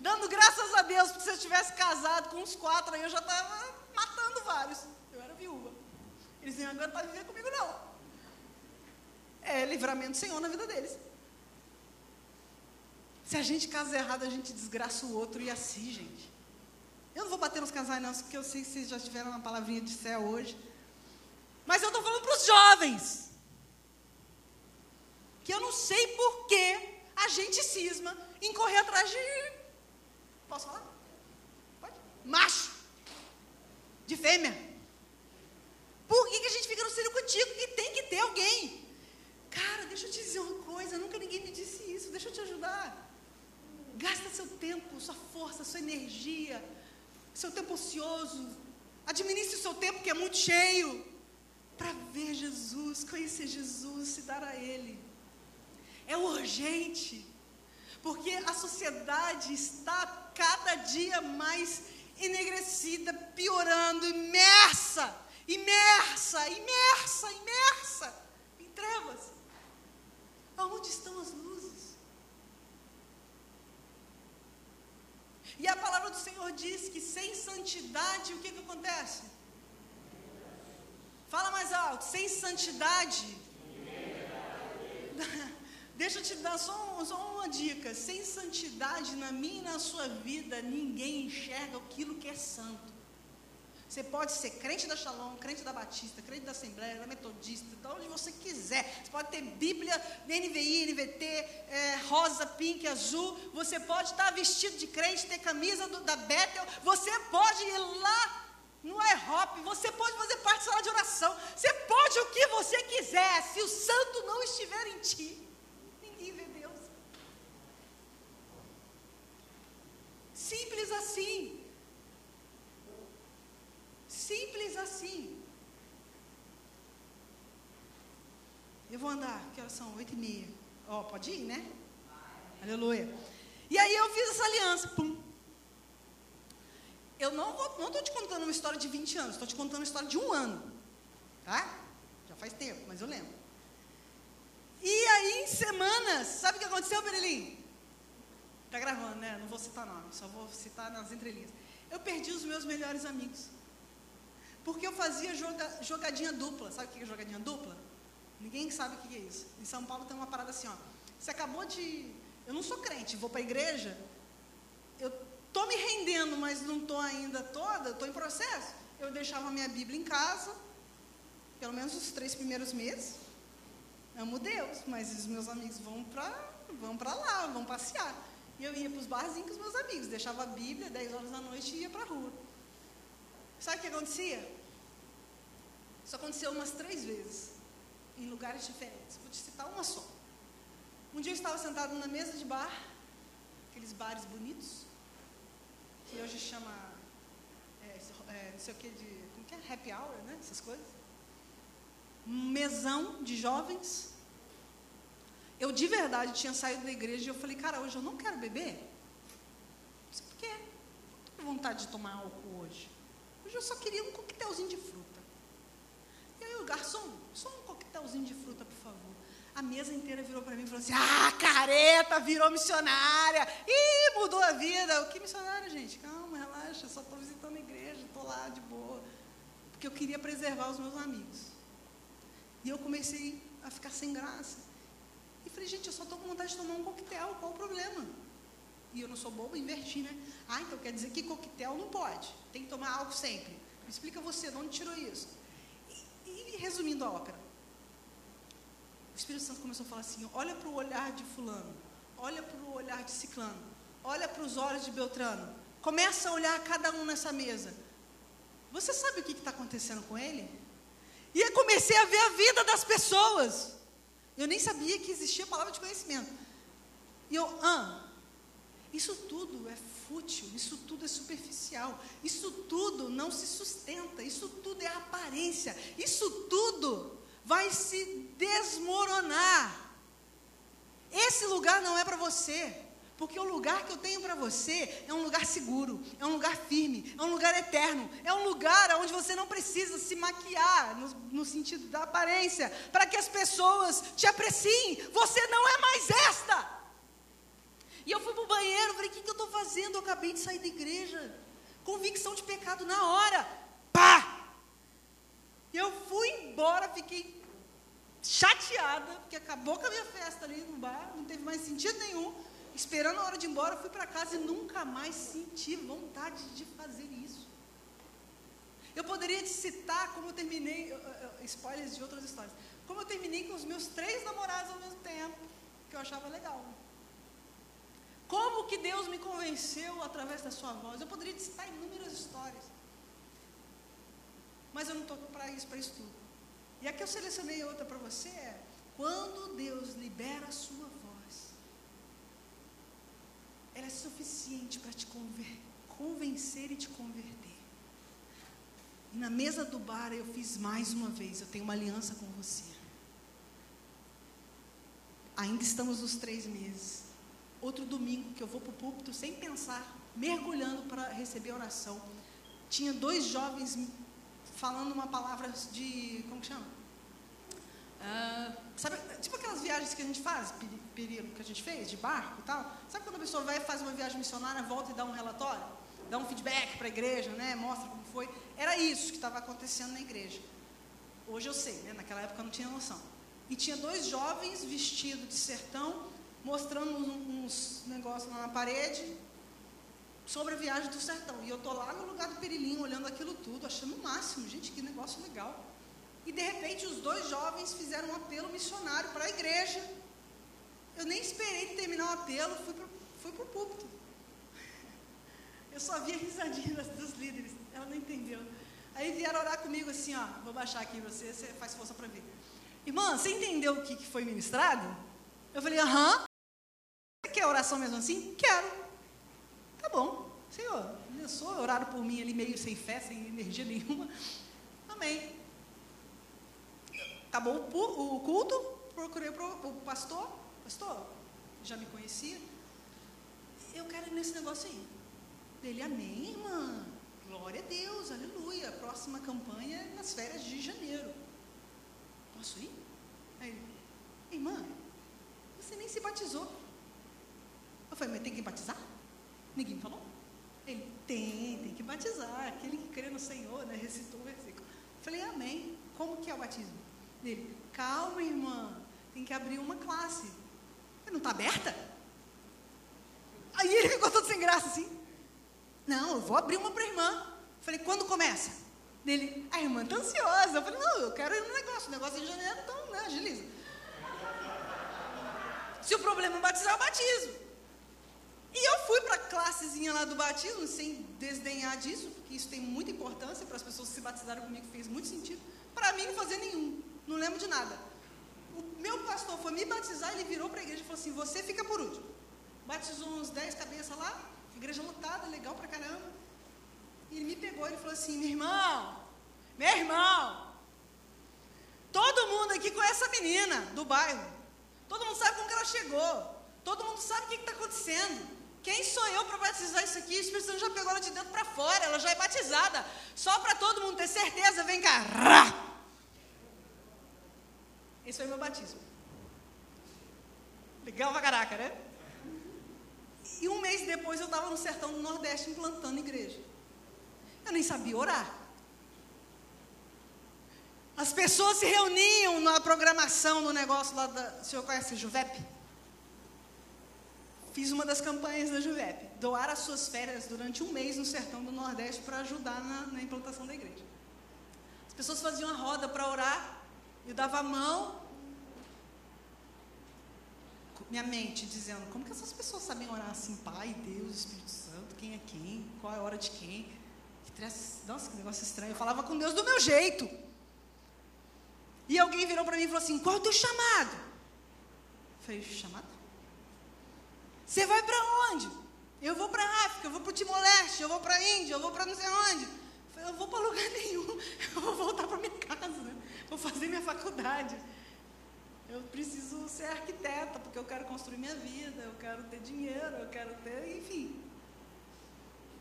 S1: Dando graças a Deus, porque se eu tivesse casado com uns quatro aí, eu já estava vários. Eu era viúva. Eles nem aguentar viver comigo, não. É livramento Senhor na vida deles. Se a gente casa errado, a gente desgraça o outro e assim, gente. Eu não vou bater nos casais, não, porque eu sei que vocês já tiveram uma palavrinha de céu hoje. Mas eu estou falando para os jovens. Que eu não sei por que a gente cisma em correr atrás de. Posso falar? Pode? Macho de fêmea. Por que, que a gente fica no circuitico que tem que ter alguém? Cara, deixa eu te dizer uma coisa, nunca ninguém me disse isso, deixa eu te ajudar. Gasta seu tempo, sua força, sua energia, seu tempo ocioso. Administre o seu tempo que é muito cheio para ver Jesus, conhecer Jesus, se dar a Ele. É urgente, porque a sociedade está cada dia mais enegrecida, piorando, imersa, imersa, imersa, imersa em trevas. Aonde estão as luzes? E a palavra do Senhor diz que sem santidade, o que, que acontece? Fala mais alto, sem santidade. Deixa eu te dar só, só, uma dica: sem santidade na minha e na sua vida, ninguém enxerga aquilo que é santo. Você pode ser crente da Shalom, crente da Batista, crente da Assembleia, da Metodista, de onde você quiser. Você pode ter Bíblia, NVI, NVT, é, rosa, pink, azul. Você pode estar vestido de crente, ter camisa do, da Bethel. Você pode ir lá no IHOP. Você pode fazer parte da sala de oração. Você pode o que você quiser. Se o santo não estiver em ti, ninguém vê Deus. Simples assim. Simples assim. Eu vou andar, que horas são? Oito e meia. Ó, oh, pode ir, né? Aleluia. E aí eu fiz essa aliança. Pum. Eu não estou te contando uma história de 20 anos, estou te contando uma história de um ano. Tá? Já faz tempo, mas eu lembro. E aí, em semanas, sabe o que aconteceu, Berelim? Tá gravando, né? Não vou citar nome, só vou citar nas entrelinhas. Eu perdi os meus melhores amigos. Porque eu fazia joga, jogadinha dupla. Sabe o que é jogadinha dupla? Ninguém sabe o que é isso. Em São Paulo tem uma parada assim, ó. Você acabou de. Eu não sou crente, vou para a igreja. Eu tô me rendendo, mas não tô ainda toda, estou em processo. Eu deixava minha Bíblia em casa, pelo menos os três primeiros meses. Amo Deus, mas os meus amigos vão para vão para lá, vão passear. E eu ia para os barzinhos com os meus amigos, deixava a Bíblia 10 horas da noite e ia para a rua. Sabe o que acontecia? Isso aconteceu umas três vezes, em lugares diferentes. Vou te citar uma só. Um dia eu estava sentado na mesa de bar, aqueles bares bonitos, que hoje chama, é, é, não sei o que, de, como que é? Happy hour, né? Essas coisas. Um mesão de jovens. Eu de verdade tinha saído da igreja e eu falei, cara, hoje eu não quero beber. Por quê? Não tenho vontade de tomar álcool hoje. Hoje eu só queria um coquetelzinho de fruta. E aí o garçom, só um coquetelzinho de fruta, por favor. A mesa inteira virou para mim e falou assim: Ah, careta, virou missionária. Ih, mudou a vida. O que missionária, gente? Calma, relaxa, eu só estou visitando a igreja, estou lá de boa. Porque eu queria preservar os meus amigos. E eu comecei a ficar sem graça. Falei, gente, eu só estou com vontade de tomar um coquetel, qual o problema? E eu não sou bobo, inverti, né? Ah, então quer dizer que coquetel não pode. Tem que tomar álcool sempre. Me explica você, de onde tirou isso? E, e resumindo a ópera. O Espírito Santo começou a falar assim: olha para o olhar de fulano, olha para o olhar de ciclano, olha para os olhos de Beltrano. Começa a olhar cada um nessa mesa. Você sabe o que está acontecendo com ele? E eu comecei a ver a vida das pessoas. Eu nem sabia que existia palavra de conhecimento. E eu, ah, isso tudo é fútil, isso tudo é superficial, isso tudo não se sustenta, isso tudo é aparência, isso tudo vai se desmoronar. Esse lugar não é para você, porque o lugar que eu tenho para você é um lugar seguro, é um lugar firme, é um lugar eterno, é um lugar onde você não precisa se maquiar no, no sentido da aparência, para que as pessoas te apreciem. Você não é mais esta. E eu fui para o banheiro, falei, o que, que eu estou fazendo? Eu acabei de sair da igreja. Convicção de pecado na hora. Pá! Eu fui embora, fiquei chateada, porque acabou com a minha festa ali no bar, não teve mais sentido nenhum. Esperando a hora de ir embora, fui para casa e nunca mais senti vontade de fazer isso. Eu poderia te citar como eu terminei, spoilers de outras histórias, como eu terminei com os meus três namorados ao mesmo tempo, que eu achava legal. Como que Deus me convenceu através da sua voz? Eu poderia te citar inúmeras histórias. Mas eu não estou para isso, para isso tudo. E aqui eu selecionei outra para você é, quando Deus libera a sua ela é suficiente para te convencer e te converter. E na mesa do bar eu fiz mais uma vez, eu tenho uma aliança com você. Ainda estamos nos três meses. Outro domingo que eu vou para o púlpito sem pensar, mergulhando para receber oração. Tinha dois jovens falando uma palavra de. Como que chama? Uh, sabe, tipo aquelas viagens que a gente faz, período que a gente fez, de barco e tal. Sabe quando a pessoa vai faz uma viagem missionária, volta e dá um relatório? Dá um feedback para a igreja, né? Mostra como foi. Era isso que estava acontecendo na igreja. Hoje eu sei, né? Naquela época eu não tinha noção. E tinha dois jovens vestidos de sertão, mostrando uns, uns negócios lá na parede, sobre a viagem do sertão. E eu estou lá no lugar do Perilinho, olhando aquilo tudo, achando o máximo. Gente, que negócio legal. E de repente os dois jovens fizeram um apelo missionário para a igreja. Eu nem esperei terminar o apelo, fui para fui o púlpito. Eu só vi a risadinha dos líderes. Ela não entendeu. Aí vieram orar comigo assim, ó. Vou baixar aqui você, você faz força para ver. Irmã, você entendeu o que, que foi ministrado? Eu falei, aham. Você quer oração mesmo assim? Quero. Tá bom. Senhor, sou oraram por mim ali meio sem fé, sem energia nenhuma. Amém. Acabou o culto, procurei o pastor. Pastor, já me conhecia. Eu quero ir nesse negócio aí. Ele, amém, irmã. Glória a Deus, aleluia. Próxima campanha nas férias de janeiro. Posso ir? Aí ele, irmã, você nem se batizou. Eu falei, mas tem que batizar? Ninguém falou. Ele, tem, tem que batizar. Aquele que crê no Senhor, né? Recitou o versículo. Falei, amém. Como que é o batismo? Ele, calma, irmã. Tem que abrir uma classe. Eu, não está aberta? Aí ele ficou todo sem graça assim. Não, eu vou abrir uma para a irmã. Falei, quando começa? Dele, a irmã está ansiosa. Eu falei, não, eu quero ir no negócio. O negócio é em janeiro, então, né, agiliza. Se o problema é batizar, eu batizo. E eu fui para a classezinha lá do batismo, sem desdenhar disso, porque isso tem muita importância para as pessoas que se batizaram comigo, fez muito sentido. Para mim, não fazer nenhum. Não lembro de nada. O meu pastor foi me batizar, ele virou para a igreja e falou assim: Você fica por último. Batizou uns 10 cabeças lá, igreja lotada, legal pra caramba. E ele me pegou e falou assim: meu irmão, meu irmão, todo mundo aqui conhece a menina do bairro. Todo mundo sabe como que ela chegou. Todo mundo sabe o que está acontecendo. Quem sou eu para batizar isso aqui? O Espírito Santo já pegou ela de dentro para fora, ela já é batizada. Só para todo mundo ter certeza, vem cá. Esse foi meu batismo. Legal pra caraca, né? E um mês depois eu estava no sertão do Nordeste implantando igreja. Eu nem sabia orar. As pessoas se reuniam na programação, no negócio lá da. O senhor conhece Juvep? Fiz uma das campanhas da Juvep. Doar as suas férias durante um mês no sertão do Nordeste para ajudar na, na, implantação da igreja. As pessoas faziam a roda para orar. Eu dava a mão minha mente dizendo, como que essas pessoas sabem orar assim, Pai, Deus, Espírito Santo, quem é quem, qual é a hora de quem? Que nossa, que negócio estranho. Eu falava com Deus do meu jeito. E alguém virou para mim e falou assim: qual é o teu chamado? Eu falei, chamado? Você vai para onde? Eu vou para África, eu vou para o Timor-Leste, eu vou para a Índia, eu vou para não sei onde. Eu falei, eu vou para lugar nenhum, eu vou voltar para minha casa, vou fazer minha faculdade. Eu preciso ser arquiteta, porque eu quero construir minha vida, eu quero ter dinheiro, eu quero ter, enfim.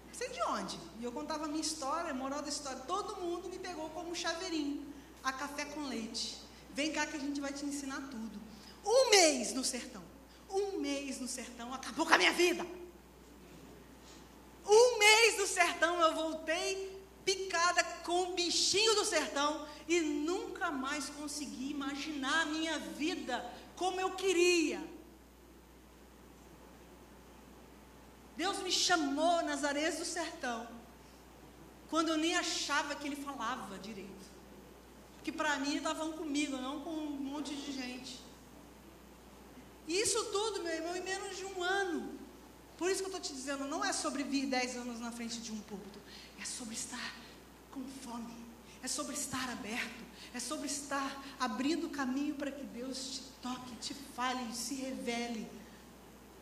S1: Não sei de onde. E eu contava a minha história, moral da história. Todo mundo me pegou como chaveirinho, a café com leite. Vem cá que a gente vai te ensinar tudo. Um mês no sertão. Um mês no sertão acabou com a minha vida. Um mês no sertão eu voltei picada com o bichinho do sertão e nunca mais consegui imaginar a minha vida como eu queria. Deus me chamou nas areias do sertão, quando eu nem achava que Ele falava direito. Porque para mim estavam comigo, não com um monte de gente. E isso tudo, meu irmão, em menos de um ano. Por isso que eu estou te dizendo, não é sobre vir dez anos na frente de um púlpito, é sobre estar com fome é sobre estar aberto, é sobre estar abrindo caminho para que Deus te toque, te fale, se revele.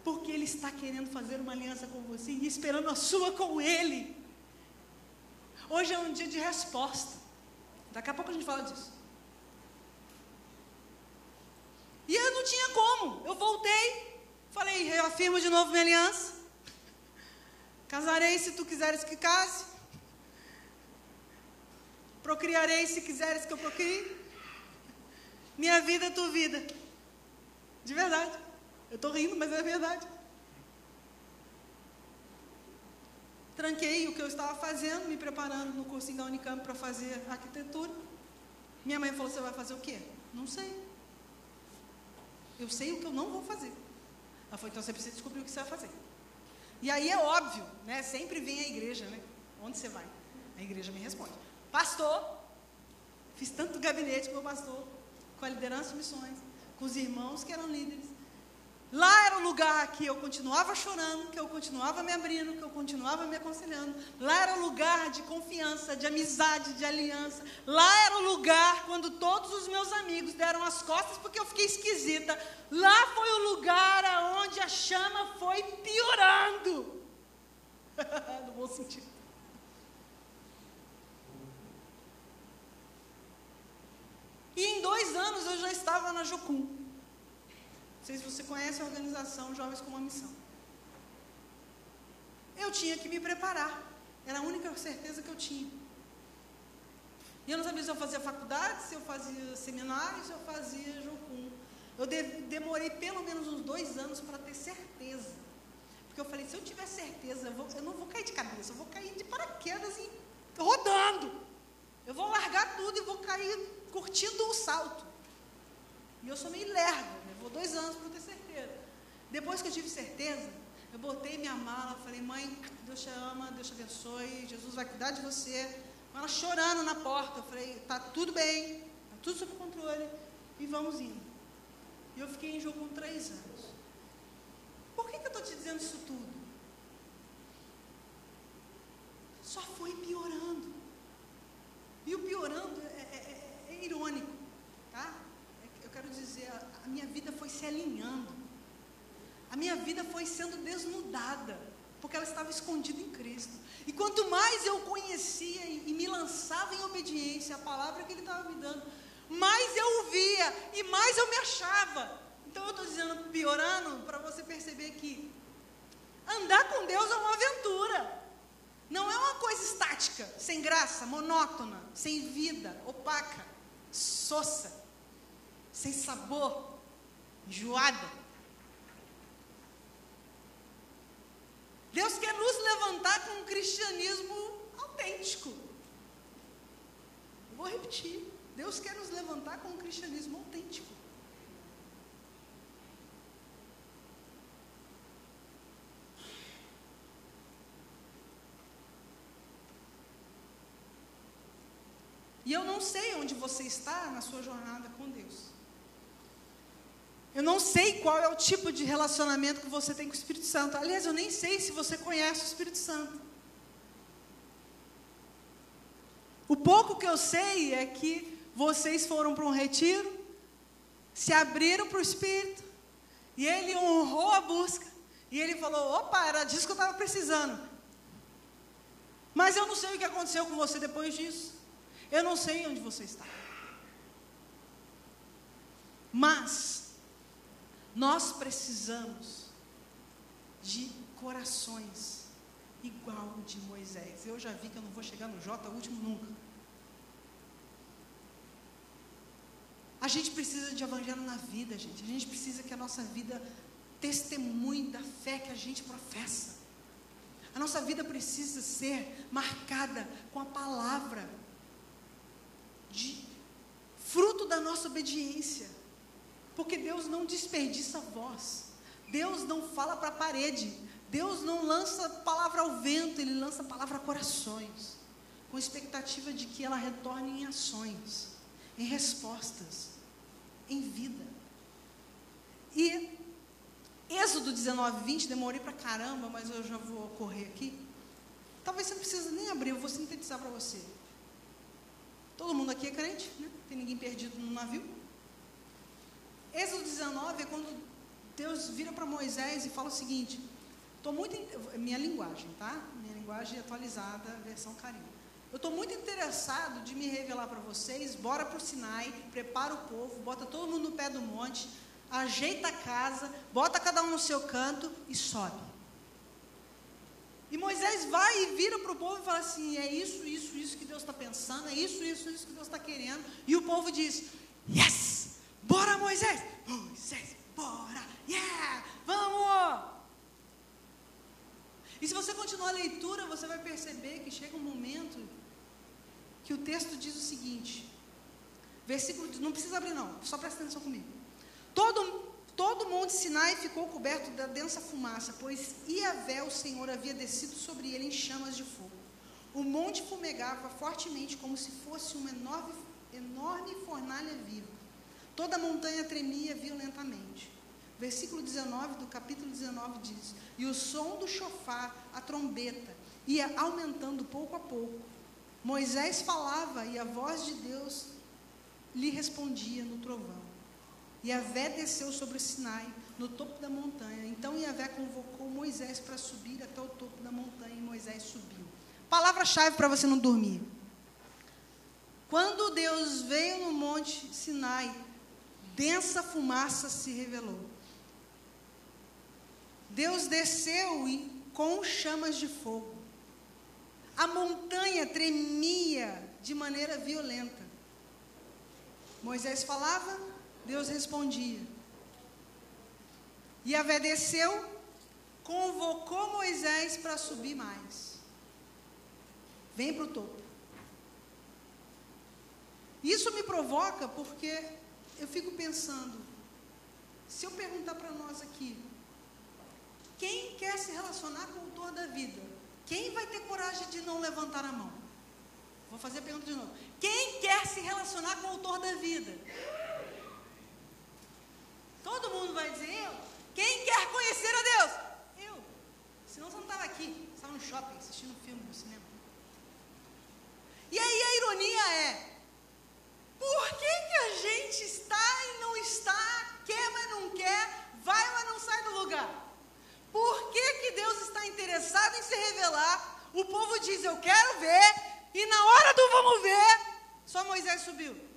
S1: Porque Ele está querendo fazer uma aliança com você e esperando a sua com Ele. Hoje é um dia de resposta. Daqui a pouco a gente fala disso. E eu não tinha como. Eu voltei, falei, reafirmo de novo minha aliança. Casarei se tu quiseres que case. Procriarei se quiseres que eu procrie. Minha vida é tua vida. De verdade. Eu estou rindo, mas é verdade. Tranquei o que eu estava fazendo, me preparando no cursinho da Unicamp para fazer arquitetura. Minha mãe falou: Você vai fazer o quê? Não sei. Eu sei o que eu não vou fazer. Ela falou: Então você precisa descobrir o que você vai fazer. E aí é óbvio, né? Sempre vem a igreja, né? Onde você vai? A igreja me responde: Pastor, fiz tanto gabinete com o pastor, com a liderança de missões, com os irmãos que eram líderes. Lá era o lugar que eu continuava chorando, que eu continuava me abrindo, que eu continuava me aconselhando. Lá era o lugar de confiança, de amizade, de aliança. Lá era o lugar quando todos os meus amigos deram as costas porque eu fiquei esquisita. Lá foi o lugar aonde a chama foi piorando. no bom sentido. E em dois anos eu já estava na Jocum. Não sei se você conhece a organização Jovens com uma Missão. Eu tinha que me preparar. Era a única certeza que eu tinha. E eu não sabia se eu fazia faculdade, se eu fazia seminário, se eu fazia Jocum. Eu de, demorei pelo menos uns dois anos para ter certeza. Porque eu falei, se eu tiver certeza, eu, vou, eu, não vou cair de cabeça, eu vou cair de paraquedas e rodando. Eu vou largar tudo e vou cair curtindo o salto. E eu sou meio lerda. Levou dois anos para eu ter certeza. Depois que eu tive certeza, eu botei minha mala, falei, mãe, Deus te ama, Deus te abençoe, Jesus vai cuidar de você. Ela chorando na porta, eu falei, tá tudo bem, tá tudo sob controle, e vamos indo. E eu fiquei em jogo com três anos. Por que, que eu estou te dizendo isso tudo? Só foi piorando. E o piorando é, é, é irônico, tá? É eu quero dizer, a minha vida foi se alinhando. A minha vida foi sendo desnudada, porque ela estava escondida em Cristo. E quanto mais eu conhecia e, e me lançava em obediência à palavra que Ele estava me dando, mais eu ouvia e mais eu me achava. Então eu estou dizendo, piorando, para você perceber que andar com Deus é uma aventura. Não é uma coisa estática, sem graça, monótona, sem vida, opaca, sossa, sem sabor enjoada. Deus quer nos levantar com um cristianismo autêntico. vou repetir. Deus quer nos levantar com um cristianismo autêntico. E eu não sei onde você está na sua jornada com Deus. Eu não sei qual é o tipo de relacionamento que você tem com o Espírito Santo. Aliás, eu nem sei se você conhece o Espírito Santo. O pouco que eu sei é que vocês foram para um retiro, se abriram para o Espírito, e ele honrou a busca. E ele falou: opa, era disso que eu estava precisando. Mas eu não sei o que aconteceu com você depois disso. Eu não sei onde você está. Mas nós precisamos de corações igual o de Moisés. Eu já vi que eu não vou chegar no J último nunca. A gente precisa de evangelho na vida, gente. A gente precisa que a nossa vida testemunhe da fé que a gente professa. A nossa vida precisa ser marcada com a palavra de fruto da nossa obediência. Porque Deus não desperdiça voz. Deus não fala para a parede. Deus não lança palavra ao vento, Ele lança palavra a corações. Com expectativa de que ela retorne em ações, em respostas, em vida. E Êxodo 19, 20, demorei para caramba, mas eu já vou correr aqui. Talvez você não precise nem abrir, eu vou sintetizar para você. Todo mundo aqui é crente, né? Tem ninguém perdido no navio. Êxodo 19 é quando Deus vira para Moisés e fala o seguinte: tô muito minha linguagem, tá? Minha linguagem atualizada, versão carinho. Eu estou muito interessado de me revelar para vocês. Bora para o Sinai, prepara o povo, bota todo mundo no pé do monte, ajeita a casa, bota cada um no seu canto e sobe. E Moisés vai e vira para o povo e fala assim: é isso, isso, isso que Deus está pensando, é isso, isso, isso que Deus está querendo. E o povo diz: Yes! Bora, Moisés! Moisés, bora! Yeah! Vamos! E se você continuar a leitura, você vai perceber que chega um momento que o texto diz o seguinte: versículo, não precisa abrir, não, só presta atenção comigo. Todo, todo o monte Sinai ficou coberto da densa fumaça, pois Iavé, o Senhor, havia descido sobre ele em chamas de fogo. O monte fumegava fortemente, como se fosse uma enorme, enorme fornalha viva. Toda a montanha tremia violentamente. Versículo 19 do capítulo 19 diz: E o som do chofar, a trombeta, ia aumentando pouco a pouco. Moisés falava e a voz de Deus lhe respondia no trovão. Yahvé desceu sobre o Sinai, no topo da montanha. Então Yahvé convocou Moisés para subir até o topo da montanha e Moisés subiu. Palavra-chave para você não dormir. Quando Deus veio no monte Sinai, densa fumaça se revelou. Deus desceu e, com chamas de fogo. A montanha tremia de maneira violenta. Moisés falava, Deus respondia. E desceu, convocou Moisés para subir mais. Vem para o topo. Isso me provoca porque eu fico pensando, se eu perguntar para nós aqui, quem quer se relacionar com o autor da vida? Quem vai ter coragem de não levantar a mão? Vou fazer a pergunta de novo. Quem quer se relacionar com o autor da vida? Todo mundo vai dizer eu. Quem quer conhecer a Deus? Eu. Senão você não estava aqui. Estava no shopping assistindo um filme no cinema. E aí a ironia é: por que, que a gente está e não está, quer, mas não quer, vai, mas não sai do lugar? Por que, que Deus está interessado em se revelar? O povo diz, eu quero ver, e na hora do vamos ver, só Moisés subiu.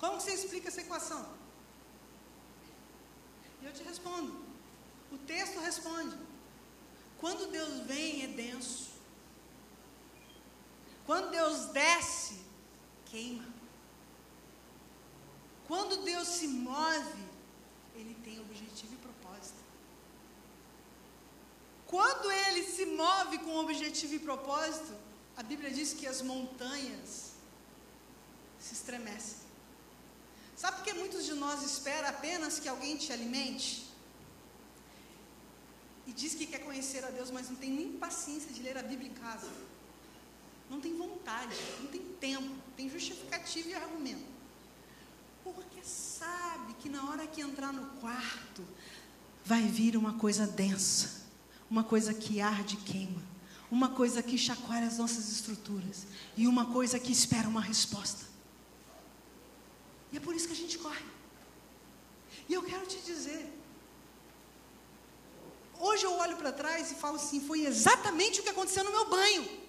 S1: Como você explica essa equação? E eu te respondo. O texto responde. Quando Deus vem, é denso. Quando Deus desce, queima. Quando Deus se move, ele tem objetivo e quando ele se move com objetivo e propósito, a Bíblia diz que as montanhas se estremecem. Sabe por que muitos de nós esperam apenas que alguém te alimente? E diz que quer conhecer a Deus, mas não tem nem paciência de ler a Bíblia em casa. Não tem vontade, não tem tempo, tem justificativa e argumento. Porque sabe que na hora que entrar no quarto, vai vir uma coisa densa uma coisa que arde e queima, uma coisa que chacoalha as nossas estruturas e uma coisa que espera uma resposta. E é por isso que a gente corre. E eu quero te dizer, hoje eu olho para trás e falo assim: foi exatamente o que aconteceu no meu banho.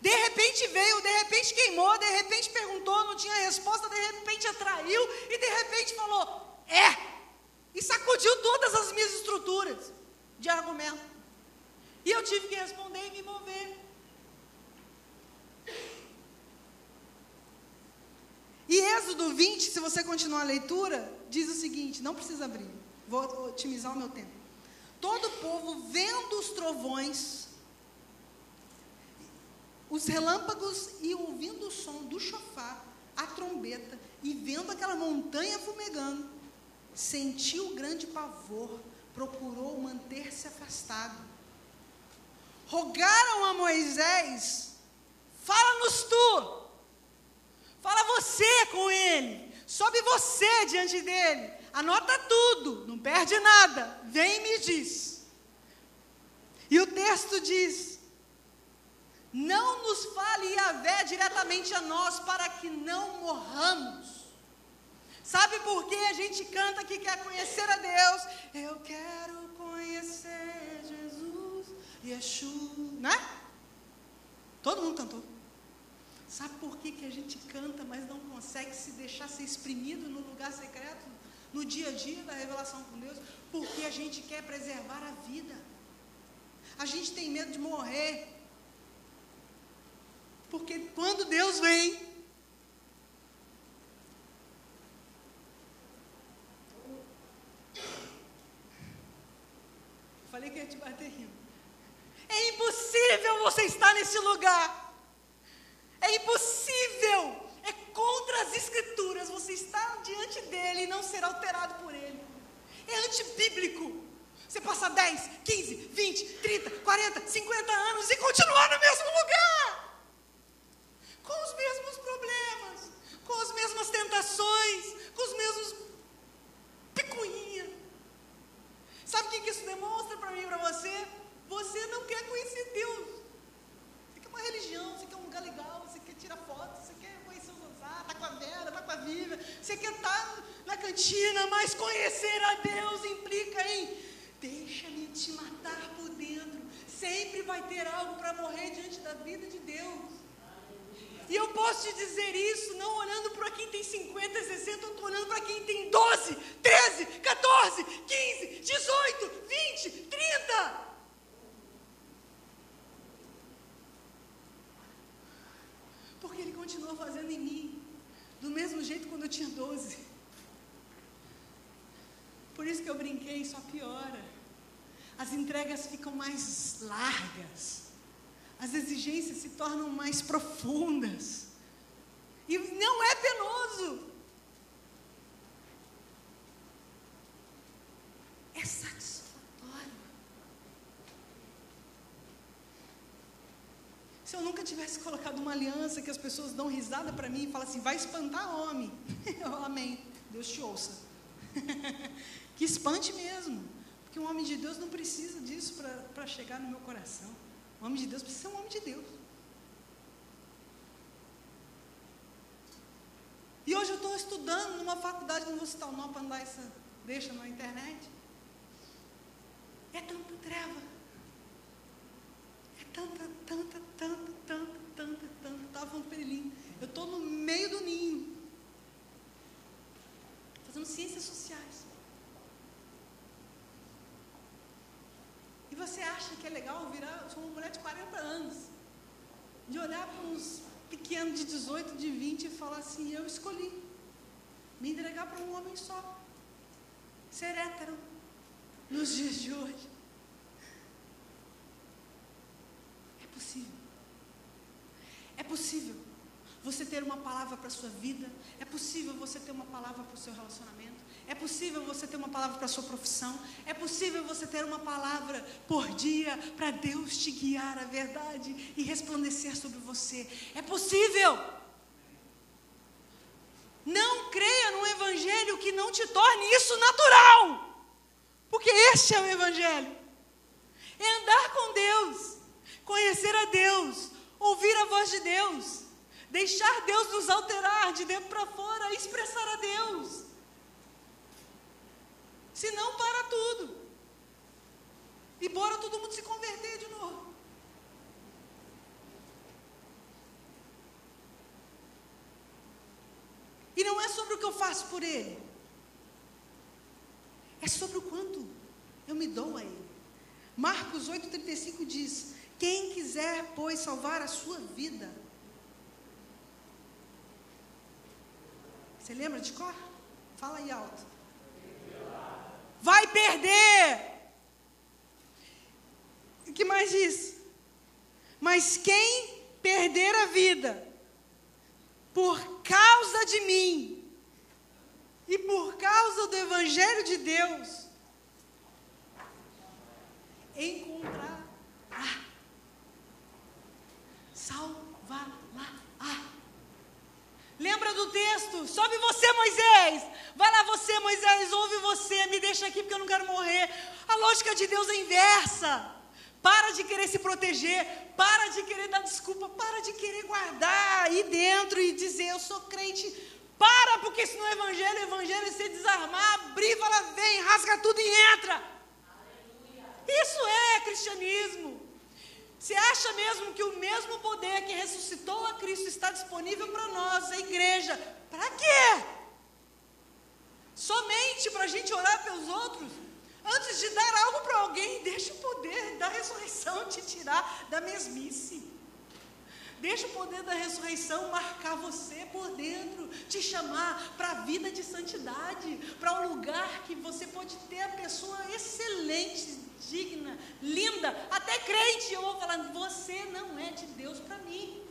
S1: De repente veio, de repente queimou, de repente perguntou, não tinha resposta, de repente atraiu e de repente falou: é. E sacudiu todas as minhas estruturas de argumento. E eu tive que responder e me mover. E Êxodo 20, se você continuar a leitura, diz o seguinte: não precisa abrir, vou otimizar o meu tempo. Todo o povo vendo os trovões, os relâmpagos e ouvindo o som do chofar, a trombeta, e vendo aquela montanha fumegando, sentiu grande pavor procurou manter-se afastado. Rogaram a Moisés: fala-nos tu, fala você com ele, sobe você diante dele, anota tudo, não perde nada, vem e me diz. E o texto diz: Não nos fale Yahvé diretamente a nós, para que não morramos. Sabe por que a gente canta que quer conhecer a Deus? Eu quero conhecer Jesus, Yeshua, né? Todo mundo cantou. Sabe por que, que a gente canta, mas não consegue se deixar ser exprimido no lugar secreto, no dia a dia da revelação com Deus? Porque a gente quer preservar a vida. A gente tem medo de morrer. Porque quando Deus vem, Falei que ia te bater rindo. É impossível você estar nesse lugar. É impossível. É contra as escrituras você estar diante dele e não ser alterado por ele. É antibíblico. Você passar 10, 15, 20, 30, 40, 50 anos e continuar no mesmo lugar. Com os mesmos problemas, com as mesmas tentações, com os mesmos picuinhas. Sabe o que isso demonstra para mim e para você? Você não quer conhecer Deus. Você quer uma religião, você quer um lugar legal, você quer tirar foto, você quer conhecer o Zanzar, tá com a Vera, tá com a Viva, você quer estar tá na cantina, mas conhecer a Deus implica em deixa-me te matar por dentro. Sempre vai ter algo para morrer diante da vida de Deus. E eu posso te dizer isso não olhando para quem tem 50, 60, eu estou olhando para quem tem 12, 13, 14, 15, 18, 20, 30. Porque Ele continua fazendo em mim, do mesmo jeito quando eu tinha 12. Por isso que eu brinquei, só piora. As entregas ficam mais largas as exigências se tornam mais profundas. E não é penoso. É satisfatório. Se eu nunca tivesse colocado uma aliança que as pessoas dão risada para mim e falam assim, vai espantar homem. Amém. Deus te ouça. que espante mesmo. Porque um homem de Deus não precisa disso para chegar no meu coração. O homem de Deus precisa ser um homem de Deus. E hoje eu estou estudando numa faculdade, não vou citar o nome para não dar essa deixa na internet. É tanta treva. É tanta, tanta, tanta, tanta, tanta, tanta. Estava para ele, eu estou no meio do ninho. Fazendo ciências sociais. você acha que é legal virar, eu sou uma mulher de 40 anos, de olhar para uns pequenos de 18, de 20 e falar assim, eu escolhi me entregar para um homem só, ser hétero, nos dias de hoje. É possível. É possível você ter uma palavra para a sua vida, é possível você ter uma palavra para o seu relacionamento. É possível você ter uma palavra para a sua profissão. É possível você ter uma palavra por dia para Deus te guiar a verdade e resplandecer sobre você. É possível. Não creia num evangelho que não te torne isso natural. Porque este é o evangelho. É andar com Deus, conhecer a Deus, ouvir a voz de Deus, deixar Deus nos alterar de dentro para fora, expressar a Deus. Senão para tudo. E bora todo mundo se converter de novo. E não é sobre o que eu faço por ele. É sobre o quanto eu me dou a ele. Marcos 8,35 diz: Quem quiser, pois, salvar a sua vida. Você lembra de cor? Fala aí alto vai perder. O que mais diz? Mas quem perder a vida por causa de mim e por causa do Evangelho de Deus, encontrará, salvará. Lembra do texto? Sobe você, Moisés. Vai lá você, Moisés, ouve você, me deixa aqui porque eu não quero morrer. A lógica de Deus é inversa. Para de querer se proteger, para de querer dar desculpa, para de querer guardar aí dentro e dizer eu sou crente Para, porque se no evangelho, o evangelho é se desarmar, abrir, fala, vem, rasga tudo e entra. Isso é cristianismo. Você acha mesmo que o mesmo poder que ressuscitou a Cristo está disponível para nós, a igreja? Para quê? Somente para a gente orar pelos outros? Antes de dar algo para alguém, deixa o poder da ressurreição te tirar da mesmice. Deixa o poder da ressurreição marcar você por dentro, te chamar para a vida de santidade, para um lugar que você pode ter a pessoa excelente, digna, linda, até crente. Eu vou falar, você não é de Deus para mim.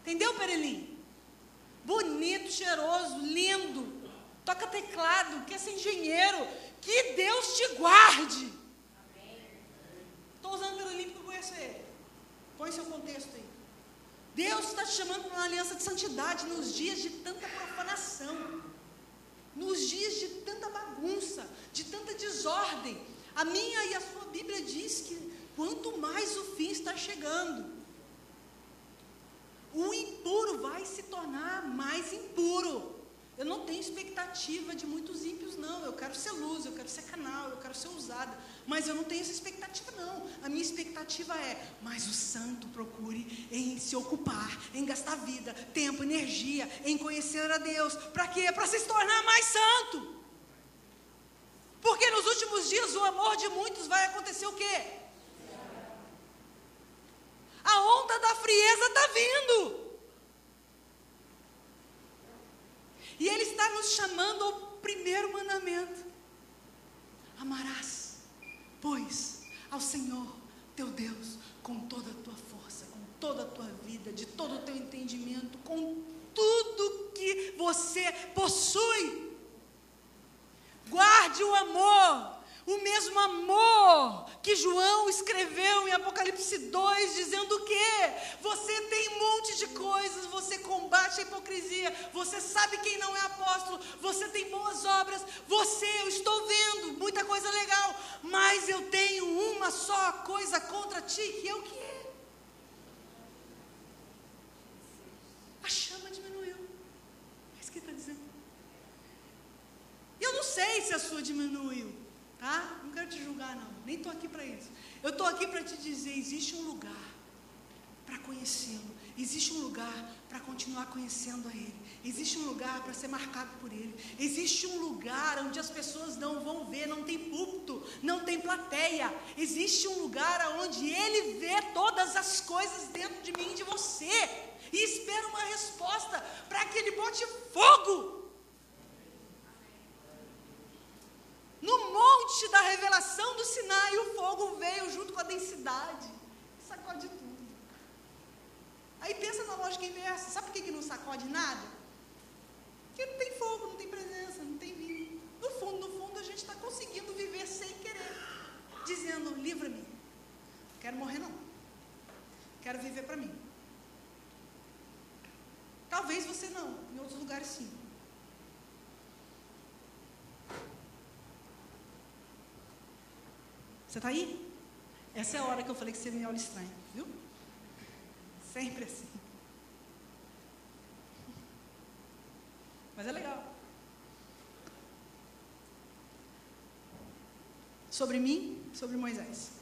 S1: Entendeu, Perelim? Bonito, cheiroso, lindo, toca teclado, quer ser engenheiro. Que Deus te guarde. Estou usando Perelim porque eu ele. Põe seu contexto aí. Deus está te chamando para uma aliança de santidade nos dias de tanta profanação, nos dias de tanta bagunça, de tanta desordem. A minha e a sua Bíblia diz que quanto mais o fim está chegando, o impuro vai se tornar mais impuro. Eu não tenho expectativa de muitos ímpios, não. Eu quero ser luz, eu quero ser canal, eu quero ser usada. Mas eu não tenho essa expectativa, não. A minha expectativa é, mas o santo procure em se ocupar, em gastar vida, tempo, energia, em conhecer a Deus. Para quê? Para se tornar mais santo. Porque nos últimos dias o amor de muitos vai acontecer o quê? A onda da frieza está vindo. E Ele está nos chamando ao primeiro mandamento: Amarás, pois, ao Senhor teu Deus com toda a tua força, com toda a tua vida, de todo o teu entendimento, com tudo que você possui. Guarde o amor o mesmo amor que João escreveu em Apocalipse 2, dizendo que você tem um monte de coisas, você combate a hipocrisia, você sabe quem não é apóstolo, você tem boas obras, você, eu estou vendo muita coisa legal, mas eu tenho uma só coisa contra ti, que é o que? A chama diminuiu. É isso que ele está dizendo. Eu não sei se a sua diminuiu. Tá? Não quero te julgar, não. Nem estou aqui para isso. Eu estou aqui para te dizer: existe um lugar para conhecê-lo. Existe um lugar para continuar conhecendo a Ele. Existe um lugar para ser marcado por Ele. Existe um lugar onde as pessoas não vão ver, não tem púlpito, não tem plateia. Existe um lugar onde Ele vê todas as coisas dentro de mim e de você. E espera uma resposta para que Ele bote fogo No monte da revelação do Sinai, o fogo veio junto com a densidade. Sacode tudo. Aí pensa na lógica inversa. Sabe por que, que não sacode nada? Porque não tem fogo, não tem presença, não tem vinho. No fundo, no fundo, a gente está conseguindo viver sem querer. Dizendo, livra-me. Quero morrer não. Quero viver para mim. Talvez você não, em outros lugares sim. Você está aí? Essa é a hora que eu falei que você me olha estranho, viu? Sempre assim. Mas é legal. Sobre mim, sobre Moisés.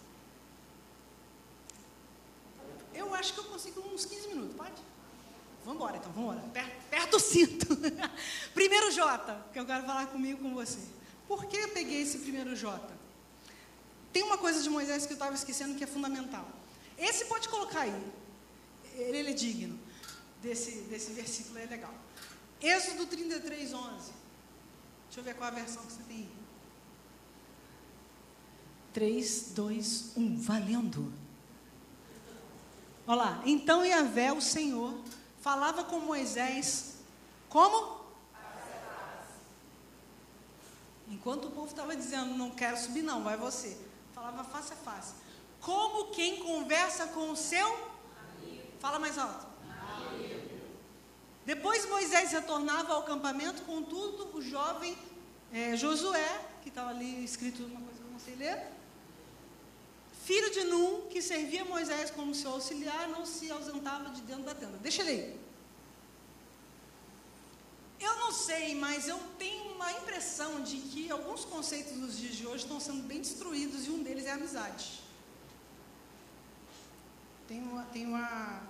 S1: Eu acho que eu consigo uns 15 minutos, pode? Vamos embora então, vamos embora. Perto, o cinto. primeiro J, que eu quero falar comigo com você. Por que eu peguei esse primeiro J? Tem uma coisa de Moisés que eu estava esquecendo que é fundamental. Esse pode colocar aí. Ele, ele é digno desse, desse versículo, é legal. Êxodo 33, 11. Deixa eu ver qual a versão que você tem aí. 3, 2, 1. Valendo. Olha lá. Então Yahvé, o Senhor, falava com Moisés. Como? Enquanto o povo estava dizendo, não quero subir não, vai você falava face a face. Como quem conversa com o seu amigo. Fala mais alto. Amigo. Depois Moisés retornava ao acampamento, contudo, o jovem é, Josué, que estava ali escrito uma coisa que eu não sei ler, filho de Num, que servia Moisés como seu auxiliar, não se ausentava de dentro da tenda. Deixa ele aí. Sei, mas eu tenho uma impressão de que alguns conceitos nos dias de hoje estão sendo bem destruídos e um deles é a amizade. Tenho uma, tenho uma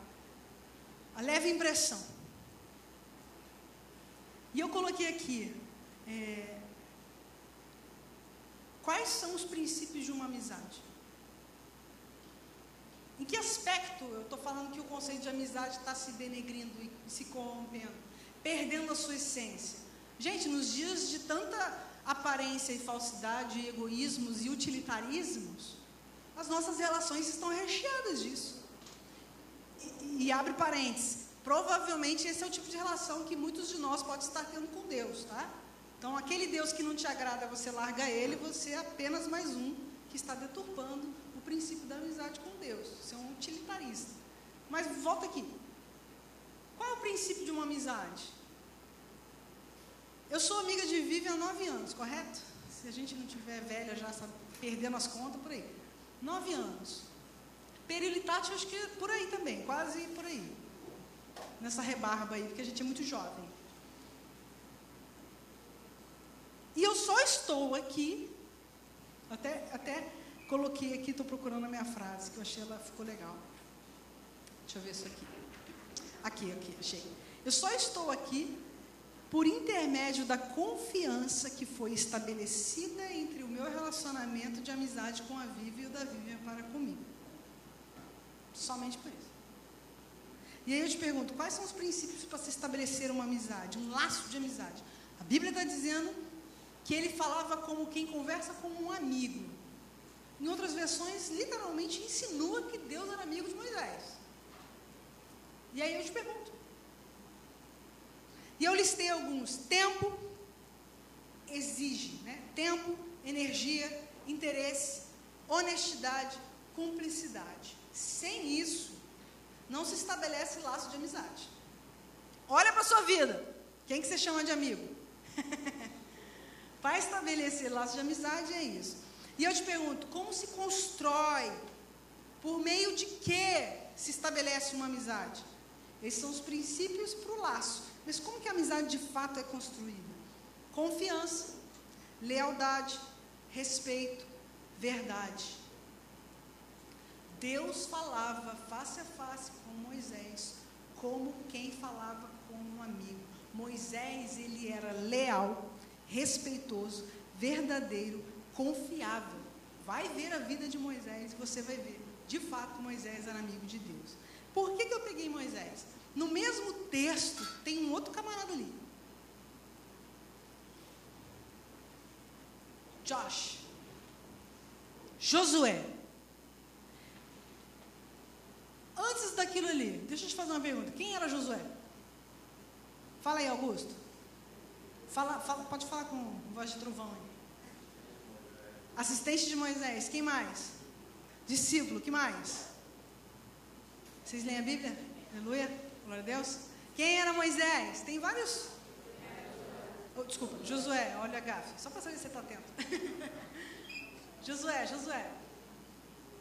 S1: leve impressão. E eu coloquei aqui é, quais são os princípios de uma amizade. Em que aspecto eu estou falando que o conceito de amizade está se denegrindo e se corrompendo, perdendo a sua essência? Gente, nos dias de tanta aparência e falsidade, egoísmos e utilitarismos, as nossas relações estão recheadas disso. E, e abre parênteses, provavelmente esse é o tipo de relação que muitos de nós podem estar tendo com Deus, tá? Então, aquele Deus que não te agrada, você larga ele, você é apenas mais um que está deturpando princípio da amizade com Deus. Você é um utilitarista. Mas volta aqui. Qual é o princípio de uma amizade? Eu sou amiga de Vivi há nove anos, correto? Se a gente não tiver velha já sabe, perdendo as contas por aí. Nove anos. Perilitate, acho que é por aí também, quase por aí. Nessa rebarba aí, porque a gente é muito jovem. E eu só estou aqui, até, até Coloquei aqui, estou procurando a minha frase, que eu achei ela ficou legal. Deixa eu ver isso aqui. Aqui, aqui, achei. Eu só estou aqui por intermédio da confiança que foi estabelecida entre o meu relacionamento de amizade com a Vivi e o da Vivian para comigo. Somente por isso. E aí eu te pergunto, quais são os princípios para se estabelecer uma amizade, um laço de amizade? A Bíblia está dizendo que ele falava como quem conversa como um amigo. Em outras versões, literalmente insinua que Deus era amigo de Moisés. E aí eu te pergunto. E eu listei alguns. Tempo exige, né? Tempo, energia, interesse, honestidade, cumplicidade. Sem isso, não se estabelece laço de amizade. Olha para sua vida. Quem que você chama de amigo? para estabelecer laço de amizade é isso. E eu te pergunto, como se constrói? Por meio de que se estabelece uma amizade? Esses são os princípios para o laço. Mas como que a amizade de fato é construída? Confiança, lealdade, respeito, verdade. Deus falava face a face com Moisés, como quem falava com um amigo. Moisés, ele era leal, respeitoso, verdadeiro, confiável. Vai ver a vida de Moisés e você vai ver. De fato, Moisés era amigo de Deus. Por que, que eu peguei Moisés? No mesmo texto, tem um outro camarada ali. Josh. Josué. Antes daquilo ali, deixa eu te fazer uma pergunta. Quem era Josué? Fala aí, Augusto. Fala, fala, pode falar com voz de trovão aí. Assistente de Moisés, quem mais? Discípulo, que mais? Vocês leem a Bíblia? Aleluia, glória a Deus. Quem era Moisés? Tem vários. Oh, desculpa, Josué, olha a gafe, só para saber se você está atento. Josué, Josué.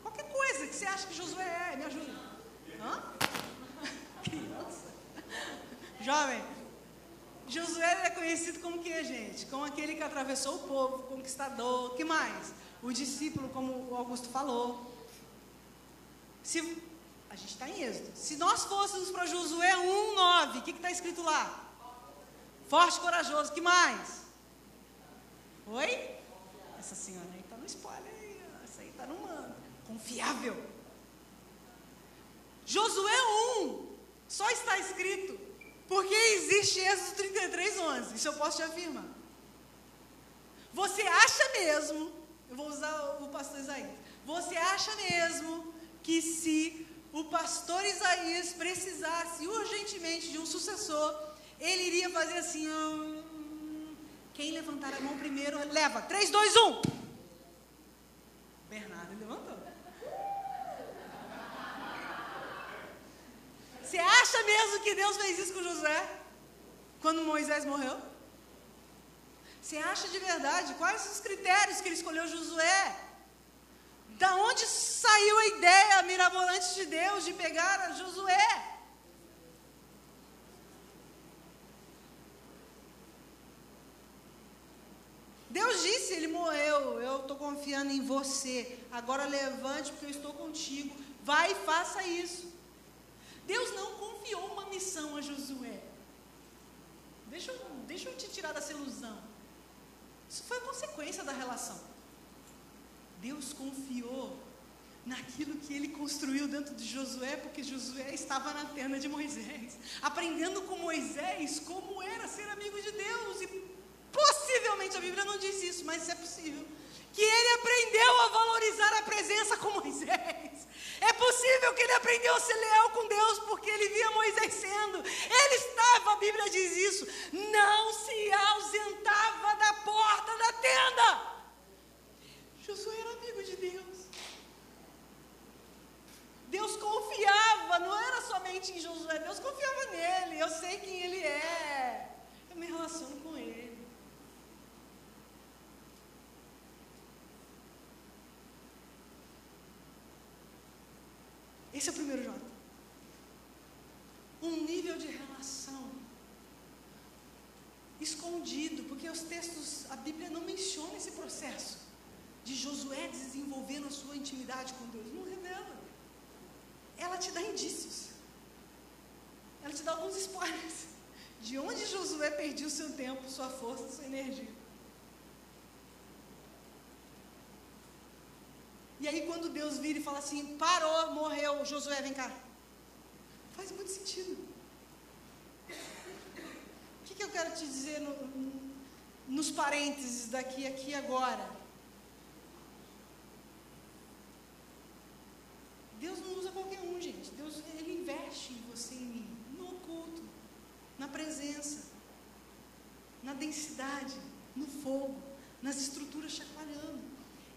S1: Qualquer coisa que você acha que Josué é, me ajuda. Hã? Criança. Jovem, Josué é conhecido como que, gente? Como aquele que atravessou o povo, conquistador. que mais? O discípulo, como o Augusto falou. Se, a gente está em Êxodo. Se nós fôssemos para Josué 1,9, o que está escrito lá? Forte, corajoso. que mais? Oi? Essa senhora aí está no spoiler. Essa aí está no mano. Confiável. Josué 1, só está escrito porque existe Êxodo 33, 11. Isso eu posso te afirmar. Você acha mesmo, eu vou usar o pastor Isaías, você acha mesmo que se o pastor Isaías precisasse urgentemente de um sucessor, ele iria fazer assim, hum, quem levantar a mão primeiro, leva, 3, 2, 1. Bernardo levantou. Você acha mesmo que Deus fez isso com José? Quando Moisés morreu? Você acha de verdade? Quais os critérios que ele escolheu Josué? Da onde saiu a ideia mirabolante de Deus de pegar a Josué? Deus disse, ele morreu, eu estou confiando em você. Agora levante, porque eu estou contigo. Vai e faça isso. Deus não confiou uma missão a Josué. Deixa eu, deixa eu te tirar dessa ilusão. Isso foi consequência da relação. Deus confiou naquilo que ele construiu dentro de Josué, porque Josué estava na tenda de Moisés, aprendendo com Moisés como era ser amigo de Deus. E possivelmente a Bíblia não diz isso, mas é possível. Que ele aprendeu a valorizar a presença com Moisés. É possível que ele aprendeu a ser leal com Deus, porque ele via Moisés sendo. Ele estava, a Bíblia diz isso, não se ausentava da porta da tenda. Josué era amigo de Deus. Deus confiava, não era somente em Josué, Deus confiava nele. Eu sei quem ele é. Eu me relaciono com ele. Esse é o primeiro J. Um nível de relação escondido, porque os textos, a Bíblia não menciona esse processo de Josué desenvolvendo a sua intimidade com Deus. Não revela ela te dá indícios. Ela te dá alguns spoilers de onde Josué perdia o seu tempo, sua força, sua energia. E aí, quando Deus vira e fala assim: parou, morreu, Josué, vem cá. Faz muito sentido. O que, que eu quero te dizer no, nos parênteses daqui, aqui agora? Deus não usa qualquer um, gente. Deus ele investe em você e em mim, no oculto, na presença, na densidade, no fogo, nas estruturas chacoalhando.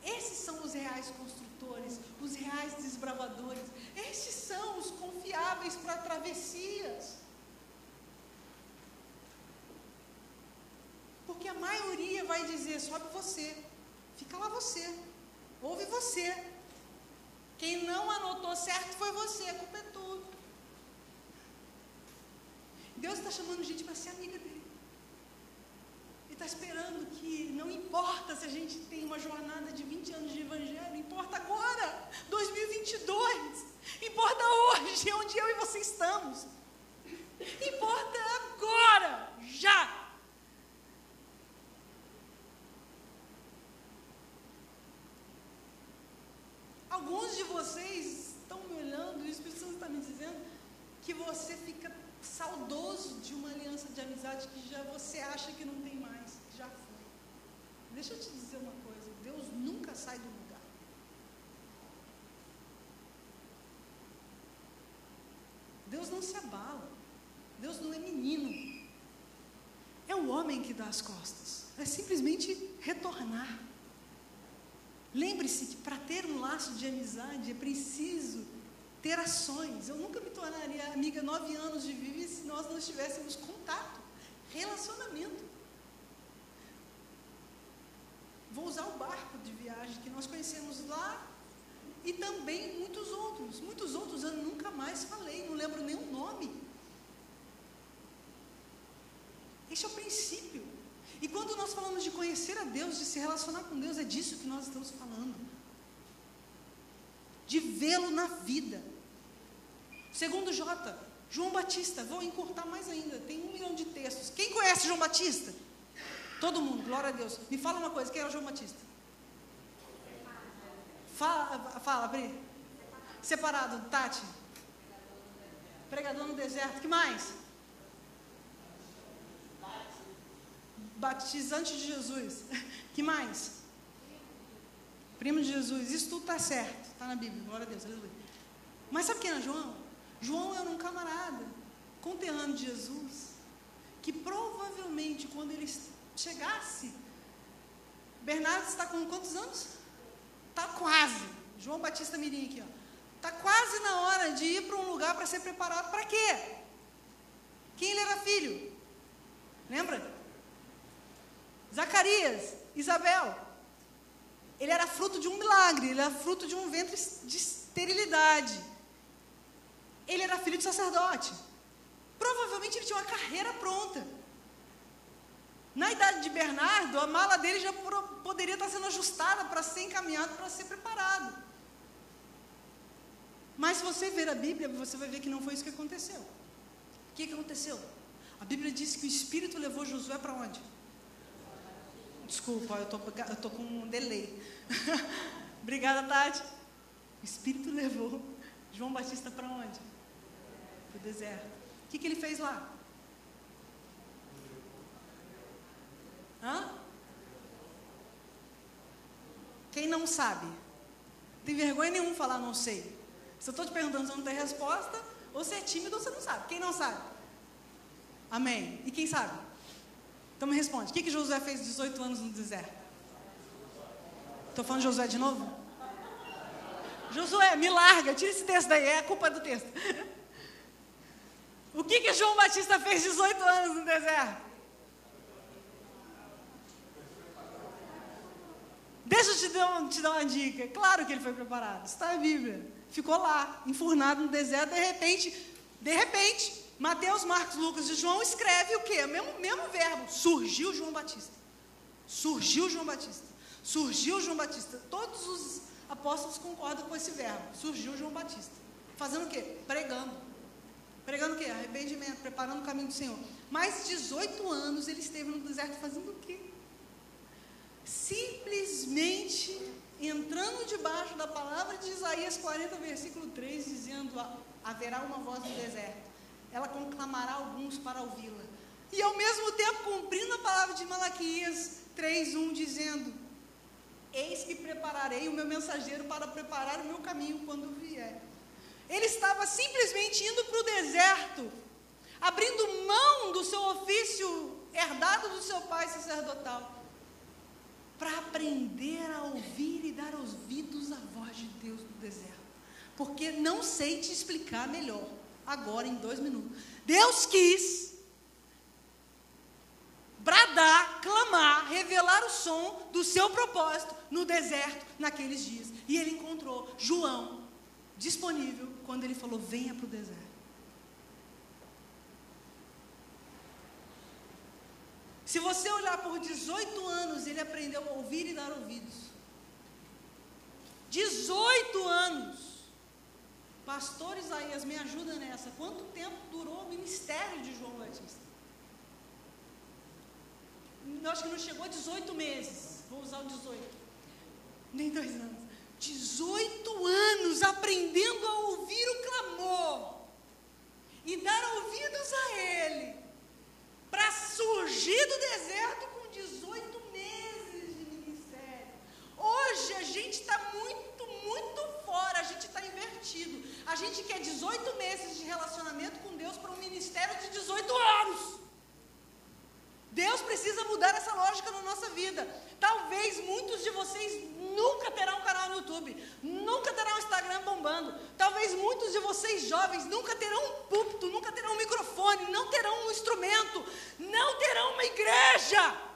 S1: Esses são os reais construtores, os reais desbravadores. Esses são os confiáveis para travessias. Porque a maioria vai dizer: sobe você, fica lá você, ouve você, quem não anotou certo foi você, a culpa é tua. Deus está chamando gente para ser amiga dele. Ele está esperando que não importa se a gente tem uma jornada de 20 anos de evangelho, importa agora, 2022. Importa hoje, onde eu e você estamos. Importa agora, já. Alguns de vocês estão me olhando e o Espírito Santo está me dizendo que você fica saudoso de uma aliança de amizade que já você acha que não tem mais, já foi. Deixa eu te dizer uma coisa: Deus nunca sai do lugar. Deus não se abala. Deus não é menino. É o homem que dá as costas. É simplesmente retornar. Lembre-se que para ter um laço de amizade é preciso ter ações. Eu nunca me tornaria amiga nove anos de viver se nós não tivéssemos contato, relacionamento. Vou usar o barco de viagem que nós conhecemos lá e também muitos outros. Muitos outros eu nunca mais falei, não lembro nem o nome. Esse é o princípio. E quando nós falamos de conhecer a Deus, de se relacionar com Deus, é disso que nós estamos falando. De vê-lo na vida. Segundo J, João Batista, vou encurtar mais ainda, tem um milhão de textos. Quem conhece João Batista? Todo mundo, glória a Deus. Me fala uma coisa, quem era João Batista? Fala, fala, Bri. Separado, Tati. Pregador no deserto, que mais? batizante de Jesus. Que mais? Primo de Jesus. Isso tudo está certo. Está na Bíblia. Glória a Deus. Aleluia. Mas sabe quem era João? João era um camarada, conterrâneo de Jesus, que provavelmente quando ele chegasse, Bernardo está com quantos anos? Está quase. João Batista Mirim aqui. Está quase na hora de ir para um lugar para ser preparado. Para quê? Quem ele era filho? Lembra? Zacarias, Isabel. Ele era fruto de um milagre, ele era fruto de um ventre de esterilidade. Ele era filho de sacerdote. Provavelmente ele tinha uma carreira pronta. Na idade de Bernardo, a mala dele já poderia estar sendo ajustada para ser encaminhado, para ser preparado. Mas se você ver a Bíblia, você vai ver que não foi isso que aconteceu. O que, aconteceu? A Bíblia diz que o Espírito levou Josué para onde? Desculpa, eu tô, tô com um delay. Obrigada, Tati. O Espírito levou João Batista para onde? Para o deserto. O que, que ele fez lá? Hã? Quem não sabe? Tem vergonha nenhum falar não sei. Se eu estou te perguntando, você não tem resposta, ou você é tímido ou você não sabe. Quem não sabe? Amém. E quem sabe? Então me responde. O que, que Josué fez 18 anos no deserto? Estou falando de Josué de novo? Josué, me larga, tira esse texto daí, é a culpa do texto. O que, que João Batista fez 18 anos no deserto? Deixa eu te dar, te dar uma dica. Claro que ele foi preparado. Está na Bíblia. Ficou lá, enfurnado no deserto, de repente, de repente, Mateus, Marcos, Lucas e João escreve o quê? O mesmo, mesmo verbo. Surgiu João Batista. Surgiu João Batista. Surgiu João Batista. Todos os apóstolos concordam com esse verbo. Surgiu João Batista. Fazendo o quê? Pregando. Pregando o quê? Arrependimento, preparando o caminho do Senhor. Mais 18 anos ele esteve no deserto fazendo o quê? simplesmente entrando debaixo da palavra de Isaías 40, versículo 3, dizendo: haverá uma voz no deserto, ela conclamará alguns para ouvi-la. E ao mesmo tempo cumprindo a palavra de Malaquias 3:1 dizendo: Eis que prepararei o meu mensageiro para preparar o meu caminho quando vier. Ele estava simplesmente indo para o deserto, abrindo mão do seu ofício herdado do seu pai sacerdotal para aprender a ouvir e dar ouvidos à voz de Deus no deserto. Porque não sei te explicar melhor, agora em dois minutos. Deus quis bradar, clamar, revelar o som do seu propósito no deserto naqueles dias. E ele encontrou João disponível quando ele falou: venha para o deserto. Se você olhar por 18 anos, ele aprendeu a ouvir e dar ouvidos. 18 anos. Pastor Isaías, me ajuda nessa. Quanto tempo durou o ministério de João Batista? Eu acho que não chegou a 18 meses. Vou usar o 18. Nem dois anos. 18 anos aprendendo a ouvir o clamor e dar ouvidos a Ele para surgir do deserto com 18 meses de ministério. Hoje a gente está muito, muito fora, a gente está invertido. A gente quer 18 meses de relacionamento com Deus para um ministério de 18 anos. Deus precisa mudar essa lógica na nossa vida. Talvez muitos de vocês nunca terão um canal no YouTube, nunca terão um Instagram bombando. Talvez muitos de vocês jovens nunca terão um púlpito, nunca terão um microfone, não terão um instrumento, não terão uma igreja.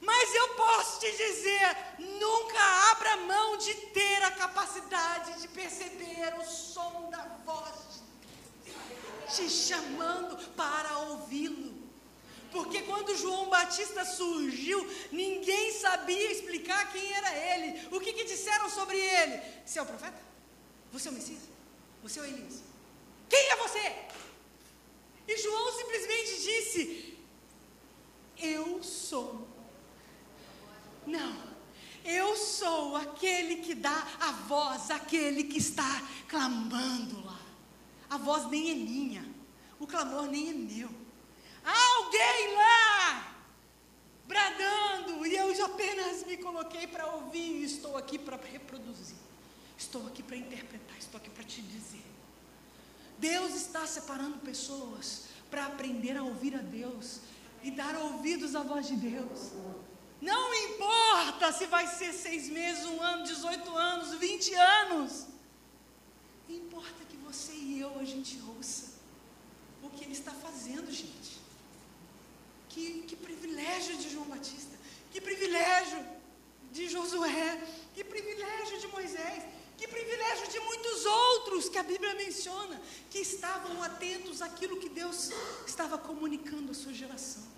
S1: Mas eu posso te dizer, nunca abra mão de ter a capacidade de perceber o som da voz te chamando para ouvi-lo. Porque quando João Batista surgiu, ninguém sabia explicar quem era ele. O que, que disseram sobre ele? Você é o profeta? Você é o Messias? Você é o Elias? Quem é você? E João simplesmente disse: Eu sou. Não. Eu sou aquele que dá a voz, aquele que está clamando lá. A voz nem é minha, o clamor nem é meu alguém lá bradando e eu apenas me coloquei para ouvir e estou aqui para reproduzir. Estou aqui para interpretar, estou aqui para te dizer. Deus está separando pessoas para aprender a ouvir a Deus e dar ouvidos à voz de Deus. Não importa se vai ser seis meses, um ano, 18 anos, 20 anos. Importa que você e eu a gente ouça o que Ele está fazendo, gente. Que, que privilégio de João Batista, que privilégio de Josué, que privilégio de Moisés, que privilégio de muitos outros que a Bíblia menciona, que estavam atentos àquilo que Deus estava comunicando à sua geração.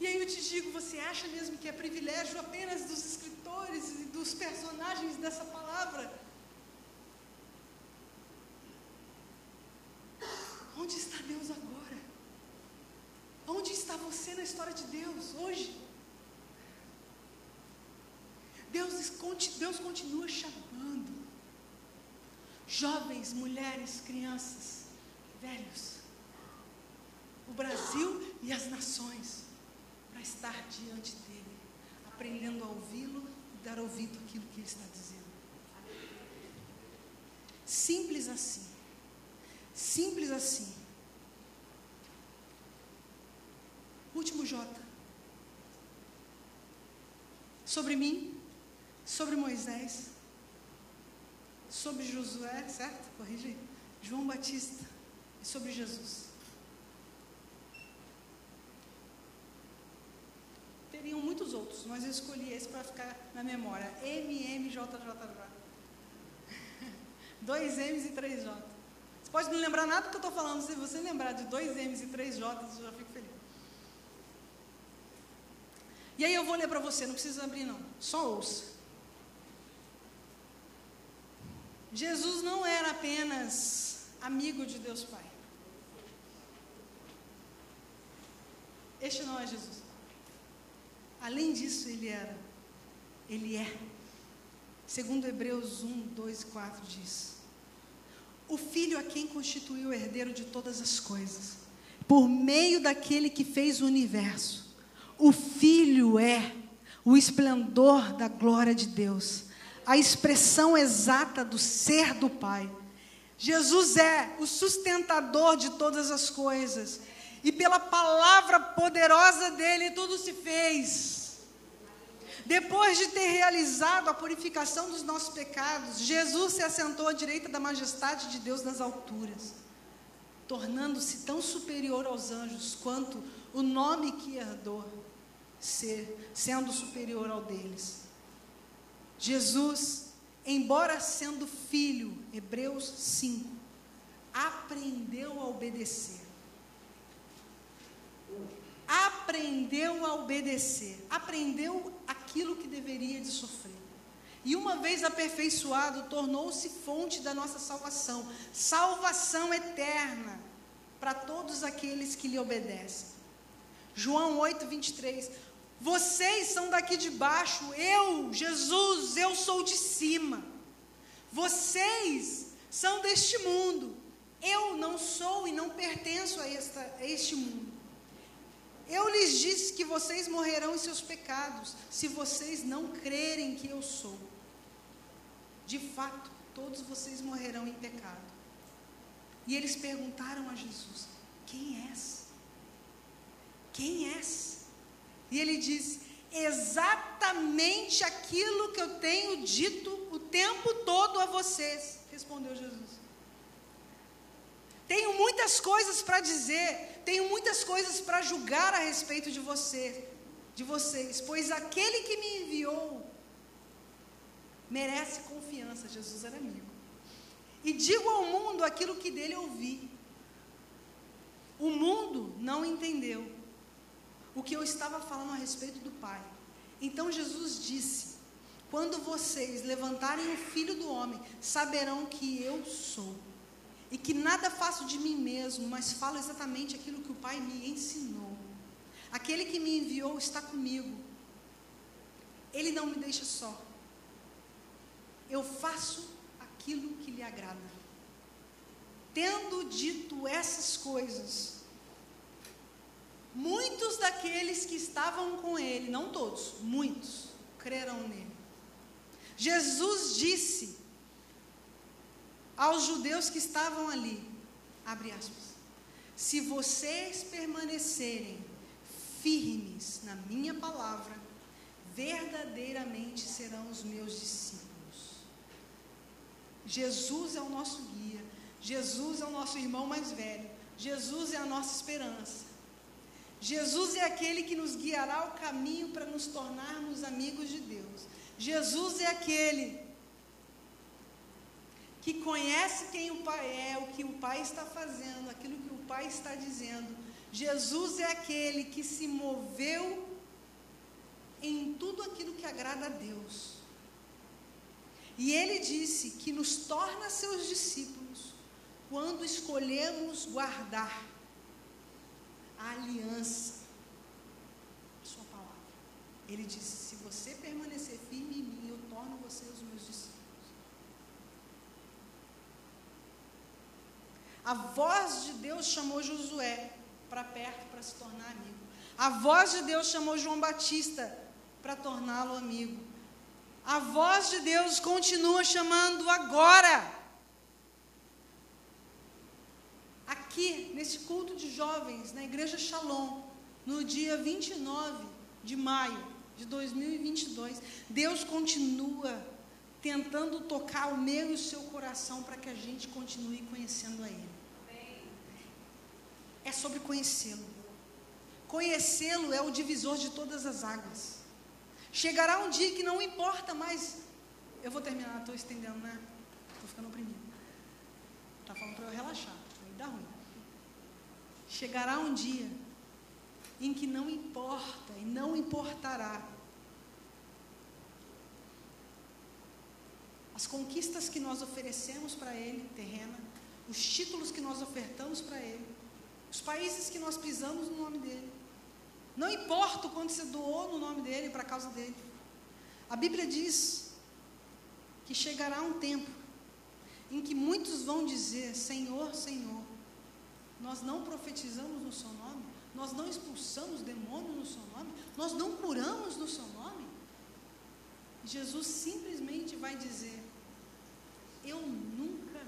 S1: E aí eu te digo, você acha mesmo que é privilégio apenas dos escritores e dos personagens dessa palavra? Onde está Deus agora? Onde está você na história de Deus hoje? Deus, Deus continua chamando jovens, mulheres, crianças, velhos, o Brasil e as nações, estar diante dele, aprendendo a ouvi-lo e dar ouvido àquilo que ele está dizendo. Simples assim. Simples assim. Último J. Sobre mim, sobre Moisés, sobre Josué, certo? Corrige. João Batista e sobre Jesus. Teriam muitos outros, mas eu escolhi esse para ficar na memória. MMJJJ. Dois M's e três J. Você pode não lembrar nada do que eu estou falando. Se você lembrar de dois M's e três J, eu já fico feliz. E aí eu vou ler para você, não precisa abrir não. Só ouça. Jesus não era apenas amigo de Deus Pai. Este não é Jesus. Além disso, ele era, ele é. Segundo Hebreus 1, 2 e 4 diz: O filho a quem constituiu o herdeiro de todas as coisas, por meio daquele que fez o universo. O filho é o esplendor da glória de Deus a expressão exata do ser do Pai. Jesus é o sustentador de todas as coisas. E pela palavra poderosa dele tudo se fez. Depois de ter realizado a purificação dos nossos pecados, Jesus se assentou à direita da majestade de Deus nas alturas, tornando-se tão superior aos anjos quanto o nome que herdou ser, sendo superior ao deles. Jesus, embora sendo filho, Hebreus 5, aprendeu a obedecer. Aprendeu a obedecer, aprendeu aquilo que deveria de sofrer. E uma vez aperfeiçoado, tornou-se fonte da nossa salvação, salvação eterna para todos aqueles que lhe obedecem. João 8, 23. Vocês são daqui de baixo, eu, Jesus, eu sou de cima. Vocês são deste mundo, eu não sou e não pertenço a, esta, a este mundo. Eu lhes disse que vocês morrerão em seus pecados, se vocês não crerem que eu sou. De fato, todos vocês morrerão em pecado. E eles perguntaram a Jesus: Quem és? Quem és? E ele diz: exatamente aquilo que eu tenho dito o tempo todo a vocês, respondeu Jesus. Tenho muitas coisas para dizer, tenho muitas coisas para julgar a respeito de você, de vocês, pois aquele que me enviou merece confiança. Jesus era amigo. E digo ao mundo aquilo que dele ouvi. O mundo não entendeu, o que eu estava falando a respeito do Pai. Então Jesus disse: Quando vocês levantarem o filho do homem, saberão que eu sou. E que nada faço de mim mesmo, mas falo exatamente aquilo que o Pai me ensinou. Aquele que me enviou está comigo. Ele não me deixa só. Eu faço aquilo que lhe agrada. Tendo dito essas coisas, Muitos daqueles que estavam com ele, não todos, muitos, creram nele. Jesus disse aos judeus que estavam ali, abre aspas, se vocês permanecerem firmes na minha palavra, verdadeiramente serão os meus discípulos. Jesus é o nosso guia, Jesus é o nosso irmão mais velho, Jesus é a nossa esperança. Jesus é aquele que nos guiará o caminho para nos tornarmos amigos de Deus. Jesus é aquele que conhece quem o Pai é, o que o Pai está fazendo, aquilo que o Pai está dizendo. Jesus é aquele que se moveu em tudo aquilo que agrada a Deus. E ele disse que nos torna seus discípulos quando escolhemos guardar a aliança, a sua palavra. Ele disse: se você permanecer firme em mim, eu torno você os meus discípulos. A voz de Deus chamou Josué para perto para se tornar amigo. A voz de Deus chamou João Batista para torná-lo amigo. A voz de Deus continua chamando agora. Aqui, nesse culto de jovens, na Igreja Shalom, no dia 29 de maio de 2022, Deus continua tentando tocar o meu e o seu coração para que a gente continue conhecendo a Ele. É sobre conhecê-lo. Conhecê-lo é o divisor de todas as águas. Chegará um dia que não importa mais. Eu vou terminar, estou estendendo, né? Estou ficando oprimido. Está falando para eu relaxar. Aí dá ruim. Chegará um dia em que não importa e não importará as conquistas que nós oferecemos para Ele, terrena, os títulos que nós ofertamos para Ele, os países que nós pisamos no nome dEle. Não importa o quanto você doou no nome dele, para a causa dele. A Bíblia diz que chegará um tempo em que muitos vão dizer: Senhor, Senhor, nós não profetizamos no seu nome, nós não expulsamos demônios no seu nome, nós não curamos no seu nome. Jesus simplesmente vai dizer: Eu nunca,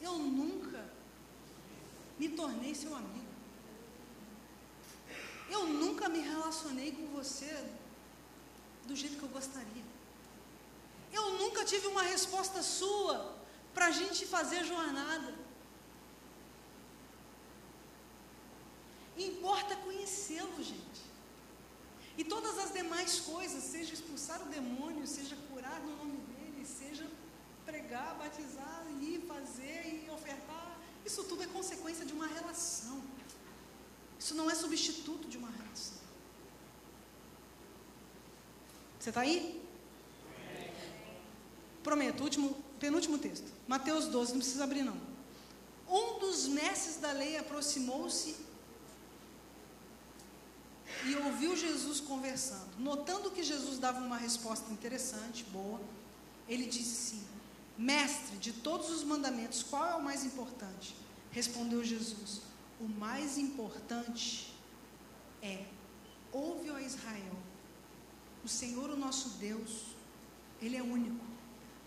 S1: eu nunca me tornei seu amigo. Eu nunca me relacionei com você do jeito que eu gostaria. Eu nunca tive uma resposta sua para a gente fazer jornada. Importa conhecê-lo, gente. E todas as demais coisas, seja expulsar o demônio, seja curar no nome dele, seja pregar, batizar, ir fazer e ofertar, isso tudo é consequência de uma relação. Isso não é substituto de uma relação. Você está aí? Prometo, último, penúltimo texto. Mateus 12, não precisa abrir não. Um dos mestres da lei aproximou-se e ouviu Jesus conversando. Notando que Jesus dava uma resposta interessante, boa, ele disse assim: Mestre, de todos os mandamentos, qual é o mais importante? Respondeu Jesus: o mais importante é: ouve, ó Israel, o Senhor, o nosso Deus, Ele é único.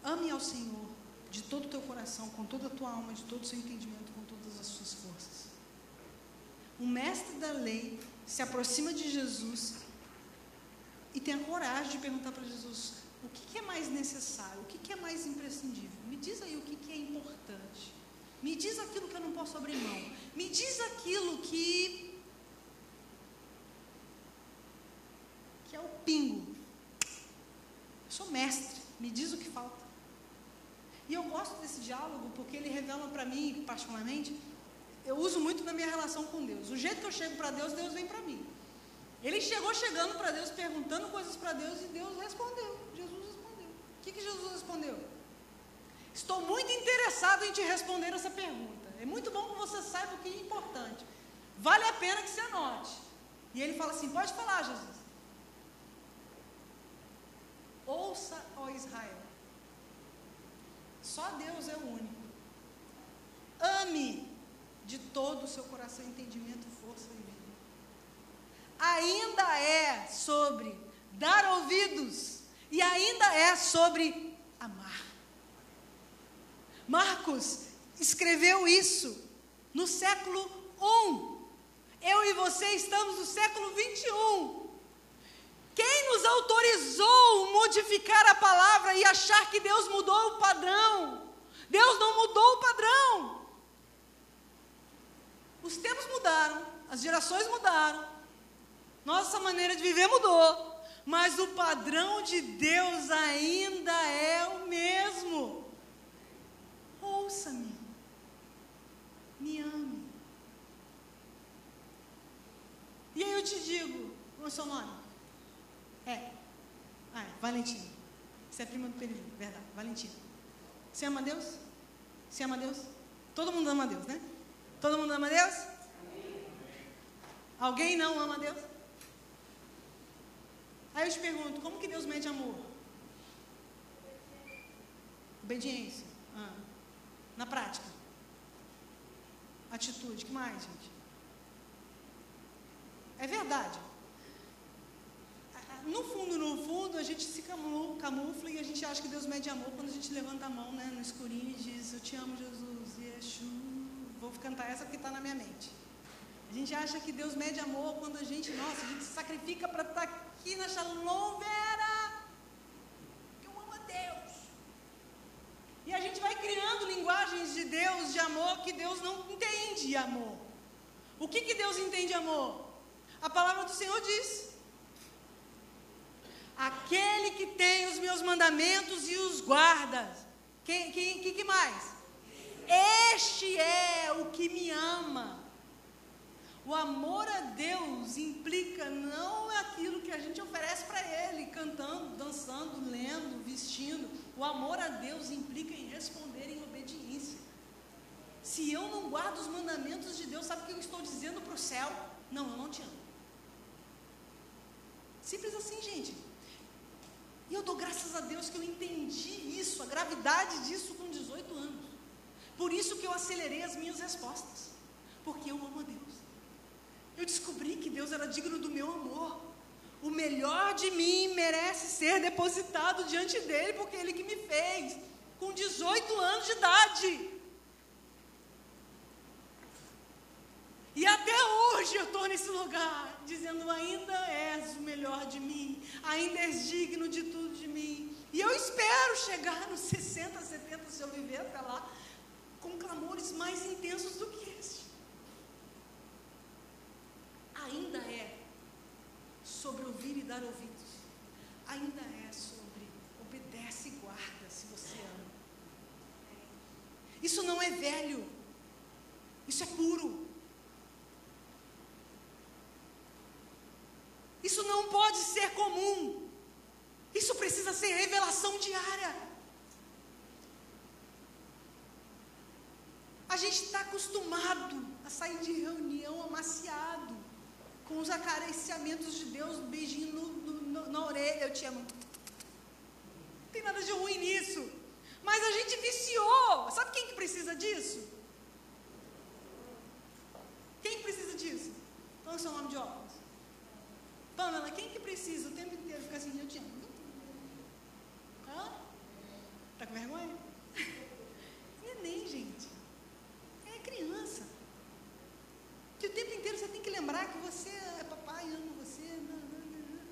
S1: Ame ao Senhor de todo o teu coração, com toda a tua alma, de todo o seu entendimento, com todas as suas forças. O mestre da lei se aproxima de Jesus e tem a coragem de perguntar para Jesus: o que, que, é mais necessário, o que, que, é mais imprescindível? Me diz aí o que, que é importante. Me diz aquilo que eu não posso abrir mão. Me diz aquilo que. que é o pingo. Eu sou mestre, me diz o que falta. E eu gosto desse diálogo porque ele revela para mim, particularmente, eu uso muito na minha relação com Deus. O jeito que eu chego para Deus, Deus vem para mim. Ele chegou chegando para Deus, perguntando coisas para Deus e Deus respondeu. Que, que Jesus respondeu? Estou muito interessado em te responder essa pergunta. É muito bom que você saiba o que é importante. Vale a pena que você anote. E ele fala assim: pode falar, Jesus. Ouça, ó Israel. Só Deus é o único. Ame de todo o seu coração, entendimento, força e vida. Ainda é sobre dar ouvidos e ainda é sobre amar. Marcos escreveu isso no século I. Eu e você estamos no século 21. Quem nos autorizou modificar a palavra e achar que Deus mudou o padrão? Deus não mudou o padrão. Os tempos mudaram, as gerações mudaram, nossa maneira de viver mudou, mas o padrão de Deus ainda é o mesmo. Ouça-me, me ame. E aí eu te digo, qual é o seu nome? É, ah, é Você é prima do Pedrinho, verdade, Valentim, Você ama Deus? Você ama Deus? Todo mundo ama Deus, né? Todo mundo ama Deus? Alguém não ama Deus? Aí eu te pergunto, como que Deus mede amor? Obediência. Ah. Na prática. Atitude. que mais, gente? É verdade. No fundo, no fundo, a gente se camufla e a gente acha que Deus mede amor quando a gente levanta a mão né, no escurinho e diz: Eu te amo, Jesus, Yeshua. Vou cantar essa porque está na minha mente. A gente acha que Deus mede amor quando a gente, nossa, a gente se sacrifica para estar tá aqui na Shalom. Que eu amo a Deus. E a gente vai criando linguagens de Deus, de amor, que Deus não entende amor. O que, que Deus entende amor? A palavra do Senhor diz: Aquele que tem os meus mandamentos e os guarda. Quem, quem, que, que mais? Este é o que me ama. O amor a Deus implica não aquilo que a gente oferece para Ele, cantando, dançando, lendo, vestindo. O amor a Deus implica em responder em obediência. Se eu não guardo os mandamentos de Deus, sabe o que eu estou dizendo para o céu? Não, eu não te amo. Simples assim, gente. E eu dou graças a Deus que eu entendi isso, a gravidade disso com 18 anos. Por isso que eu acelerei as minhas respostas. Porque eu amo a Deus. Eu descobri que Deus era digno do meu amor. O melhor de mim merece ser depositado diante dele, porque ele que me fez, com 18 anos de idade. E até hoje eu estou nesse lugar, dizendo: ainda és o melhor de mim, ainda és digno de tudo de mim. E eu espero chegar nos 60, 70, se eu viver até lá, com clamores mais intensos do que este. Ainda é sobre ouvir e dar ouvidos, ainda é sobre obedece e guarda se você ama. Isso não é velho, isso é puro. Isso não pode ser comum. Isso precisa ser revelação diária. A gente está acostumado a sair de reunião amaciado, com os acariciamentos de Deus, um beijinho no, no, na orelha, eu te amo. Não tem nada de ruim nisso. Mas a gente viciou. Sabe quem que precisa disso? Quem precisa disso? Qual é o seu nome de óculos? Pamela, quem que precisa o tempo inteiro ficar assim, eu te amo? Hã? Tá com vergonha? Neném, gente. É criança. Que o tempo inteiro você tem que lembrar que você é papai, ama você. Não, não, não.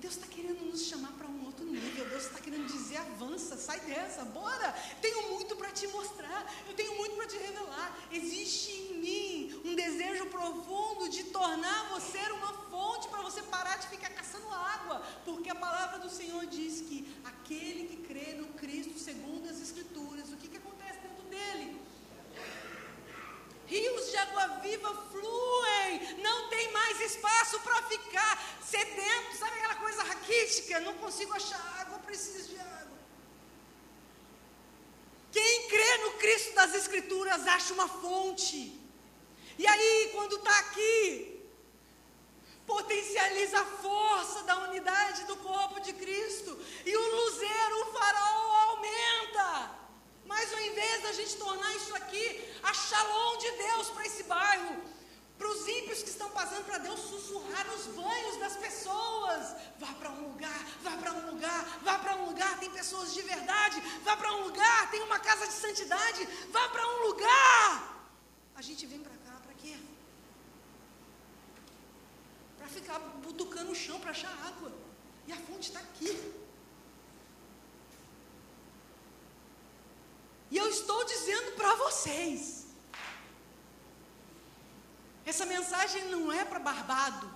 S1: Deus está querendo nos chamar para um outro nível. Deus está querendo dizer: avança, sai dessa, bora. Tenho muito para te mostrar. Eu tenho muito para te revelar. Existe em mim um desejo profundo de tornar você uma fonte para você parar de ficar caçando água, porque a palavra do Senhor diz que aquele que crê no Cristo, segundo as Escrituras, o que, que acontece dentro dele? Rios de água viva fluem, não tem mais espaço para ficar sedento, sabe aquela coisa raquítica? Não consigo achar água, preciso de água. Quem crê no Cristo das Escrituras acha uma fonte. E aí, quando está aqui, potencializa a força da unidade do corpo de Cristo. E o luzeiro, o farol aumenta. Mas ao invés da gente tornar isso aqui a shalom de Deus para esse bairro, para os ímpios que estão passando para Deus sussurrar nos banhos das pessoas. Vá para um lugar, vá para um lugar, vá para um lugar, tem pessoas de verdade, vá para um lugar, tem uma casa de santidade, vá para um lugar. A gente vem para ficar butucando o chão para achar água. E a fonte está aqui. E eu estou dizendo para vocês: essa mensagem não é para barbado,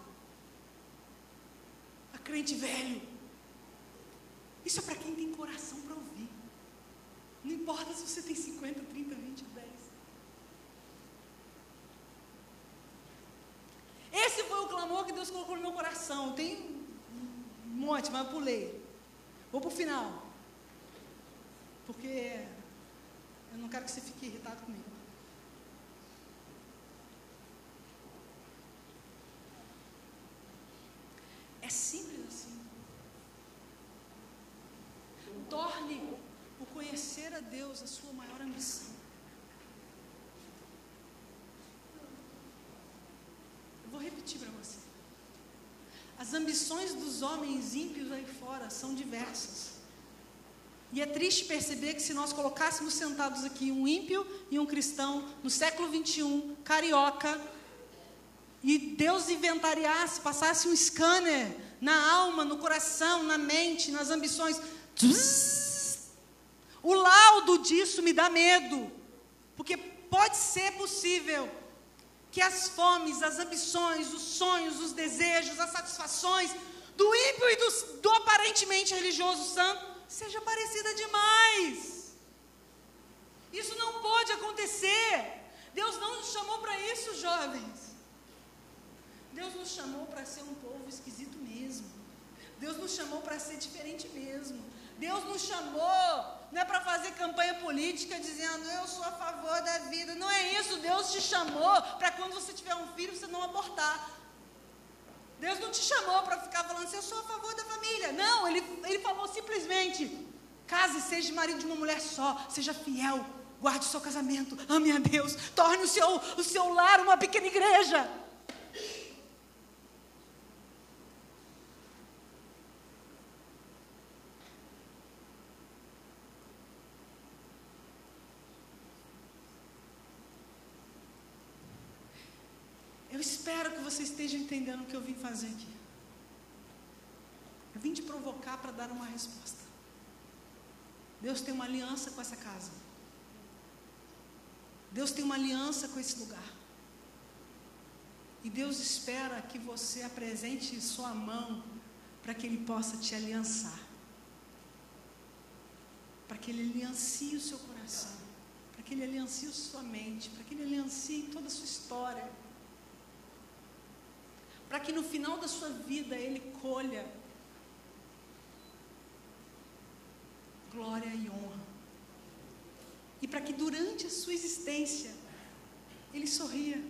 S1: para crente velho. Isso é para quem tem coração para ouvir. Não importa se você tem 50, 30, 20, 10. Esse foi o clamor que Deus colocou no meu coração. Tem um monte, mas eu pulei. Vou para o final. Porque eu não quero que você fique irritado comigo. É simples assim. Torne o conhecer a Deus a sua maior ambição. Eu vou repetir para você. As ambições dos homens ímpios aí fora são diversas. E é triste perceber que se nós colocássemos sentados aqui um ímpio e um cristão no século 21, carioca, e Deus inventariasse, passasse um scanner na alma, no coração, na mente, nas ambições, o laudo disso me dá medo, porque pode ser possível que as fomes, as ambições, os sonhos, os desejos, as satisfações do ímpio e do, do aparentemente religioso santo seja parecida demais. Isso não pode acontecer. Deus não nos chamou para isso, jovens. Deus nos chamou para ser um povo esquisito mesmo. Deus nos chamou para ser diferente mesmo. Deus nos chamou não é para fazer campanha política dizendo eu sou a favor da vida. Não é isso. Deus te chamou para quando você tiver um filho você não abortar. Deus não te chamou para ficar falando assim, eu sou a favor da família. Não, ele, ele falou simplesmente: case, seja marido de uma mulher só, seja fiel, guarde o seu casamento, ame a Deus, torne o seu, o seu lar uma pequena igreja. Eu espero que você esteja entendendo o que eu vim fazer aqui. Eu vim te provocar para dar uma resposta. Deus tem uma aliança com essa casa. Deus tem uma aliança com esse lugar. E Deus espera que você apresente sua mão para que Ele possa te aliançar. Para que Ele aliancie o seu coração. Para que Ele aliancie sua mente. Para que Ele aliancie toda a sua história para que no final da sua vida ele colha glória e honra. E para que durante a sua existência ele sorria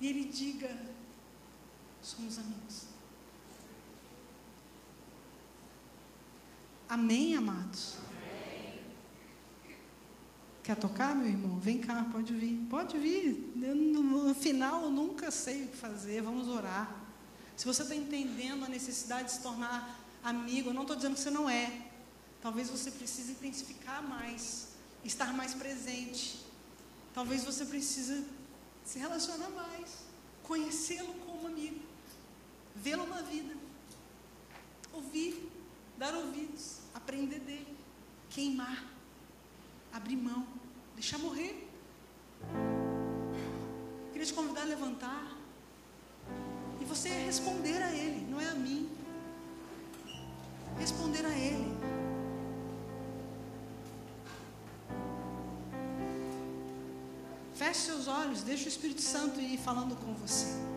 S1: e ele diga: somos amigos. Amém, amados? Quer tocar, meu irmão? Vem cá, pode vir. Pode vir. no, final eu nunca sei o que fazer. Vamos orar. Se você está entendendo a necessidade de se tornar amigo, eu não estou dizendo que você não é. Talvez você precise intensificar mais, estar mais presente. Talvez você precise se relacionar mais, conhecê-lo como amigo, vê-lo na vida, ouvir, dar ouvidos, aprender dele, queimar, abrir mão. Deixar morrer. Queria te convidar a levantar. E você responder a Ele, não é a mim. Responder a Ele. Feche seus olhos, deixa o Espírito Santo ir falando com você.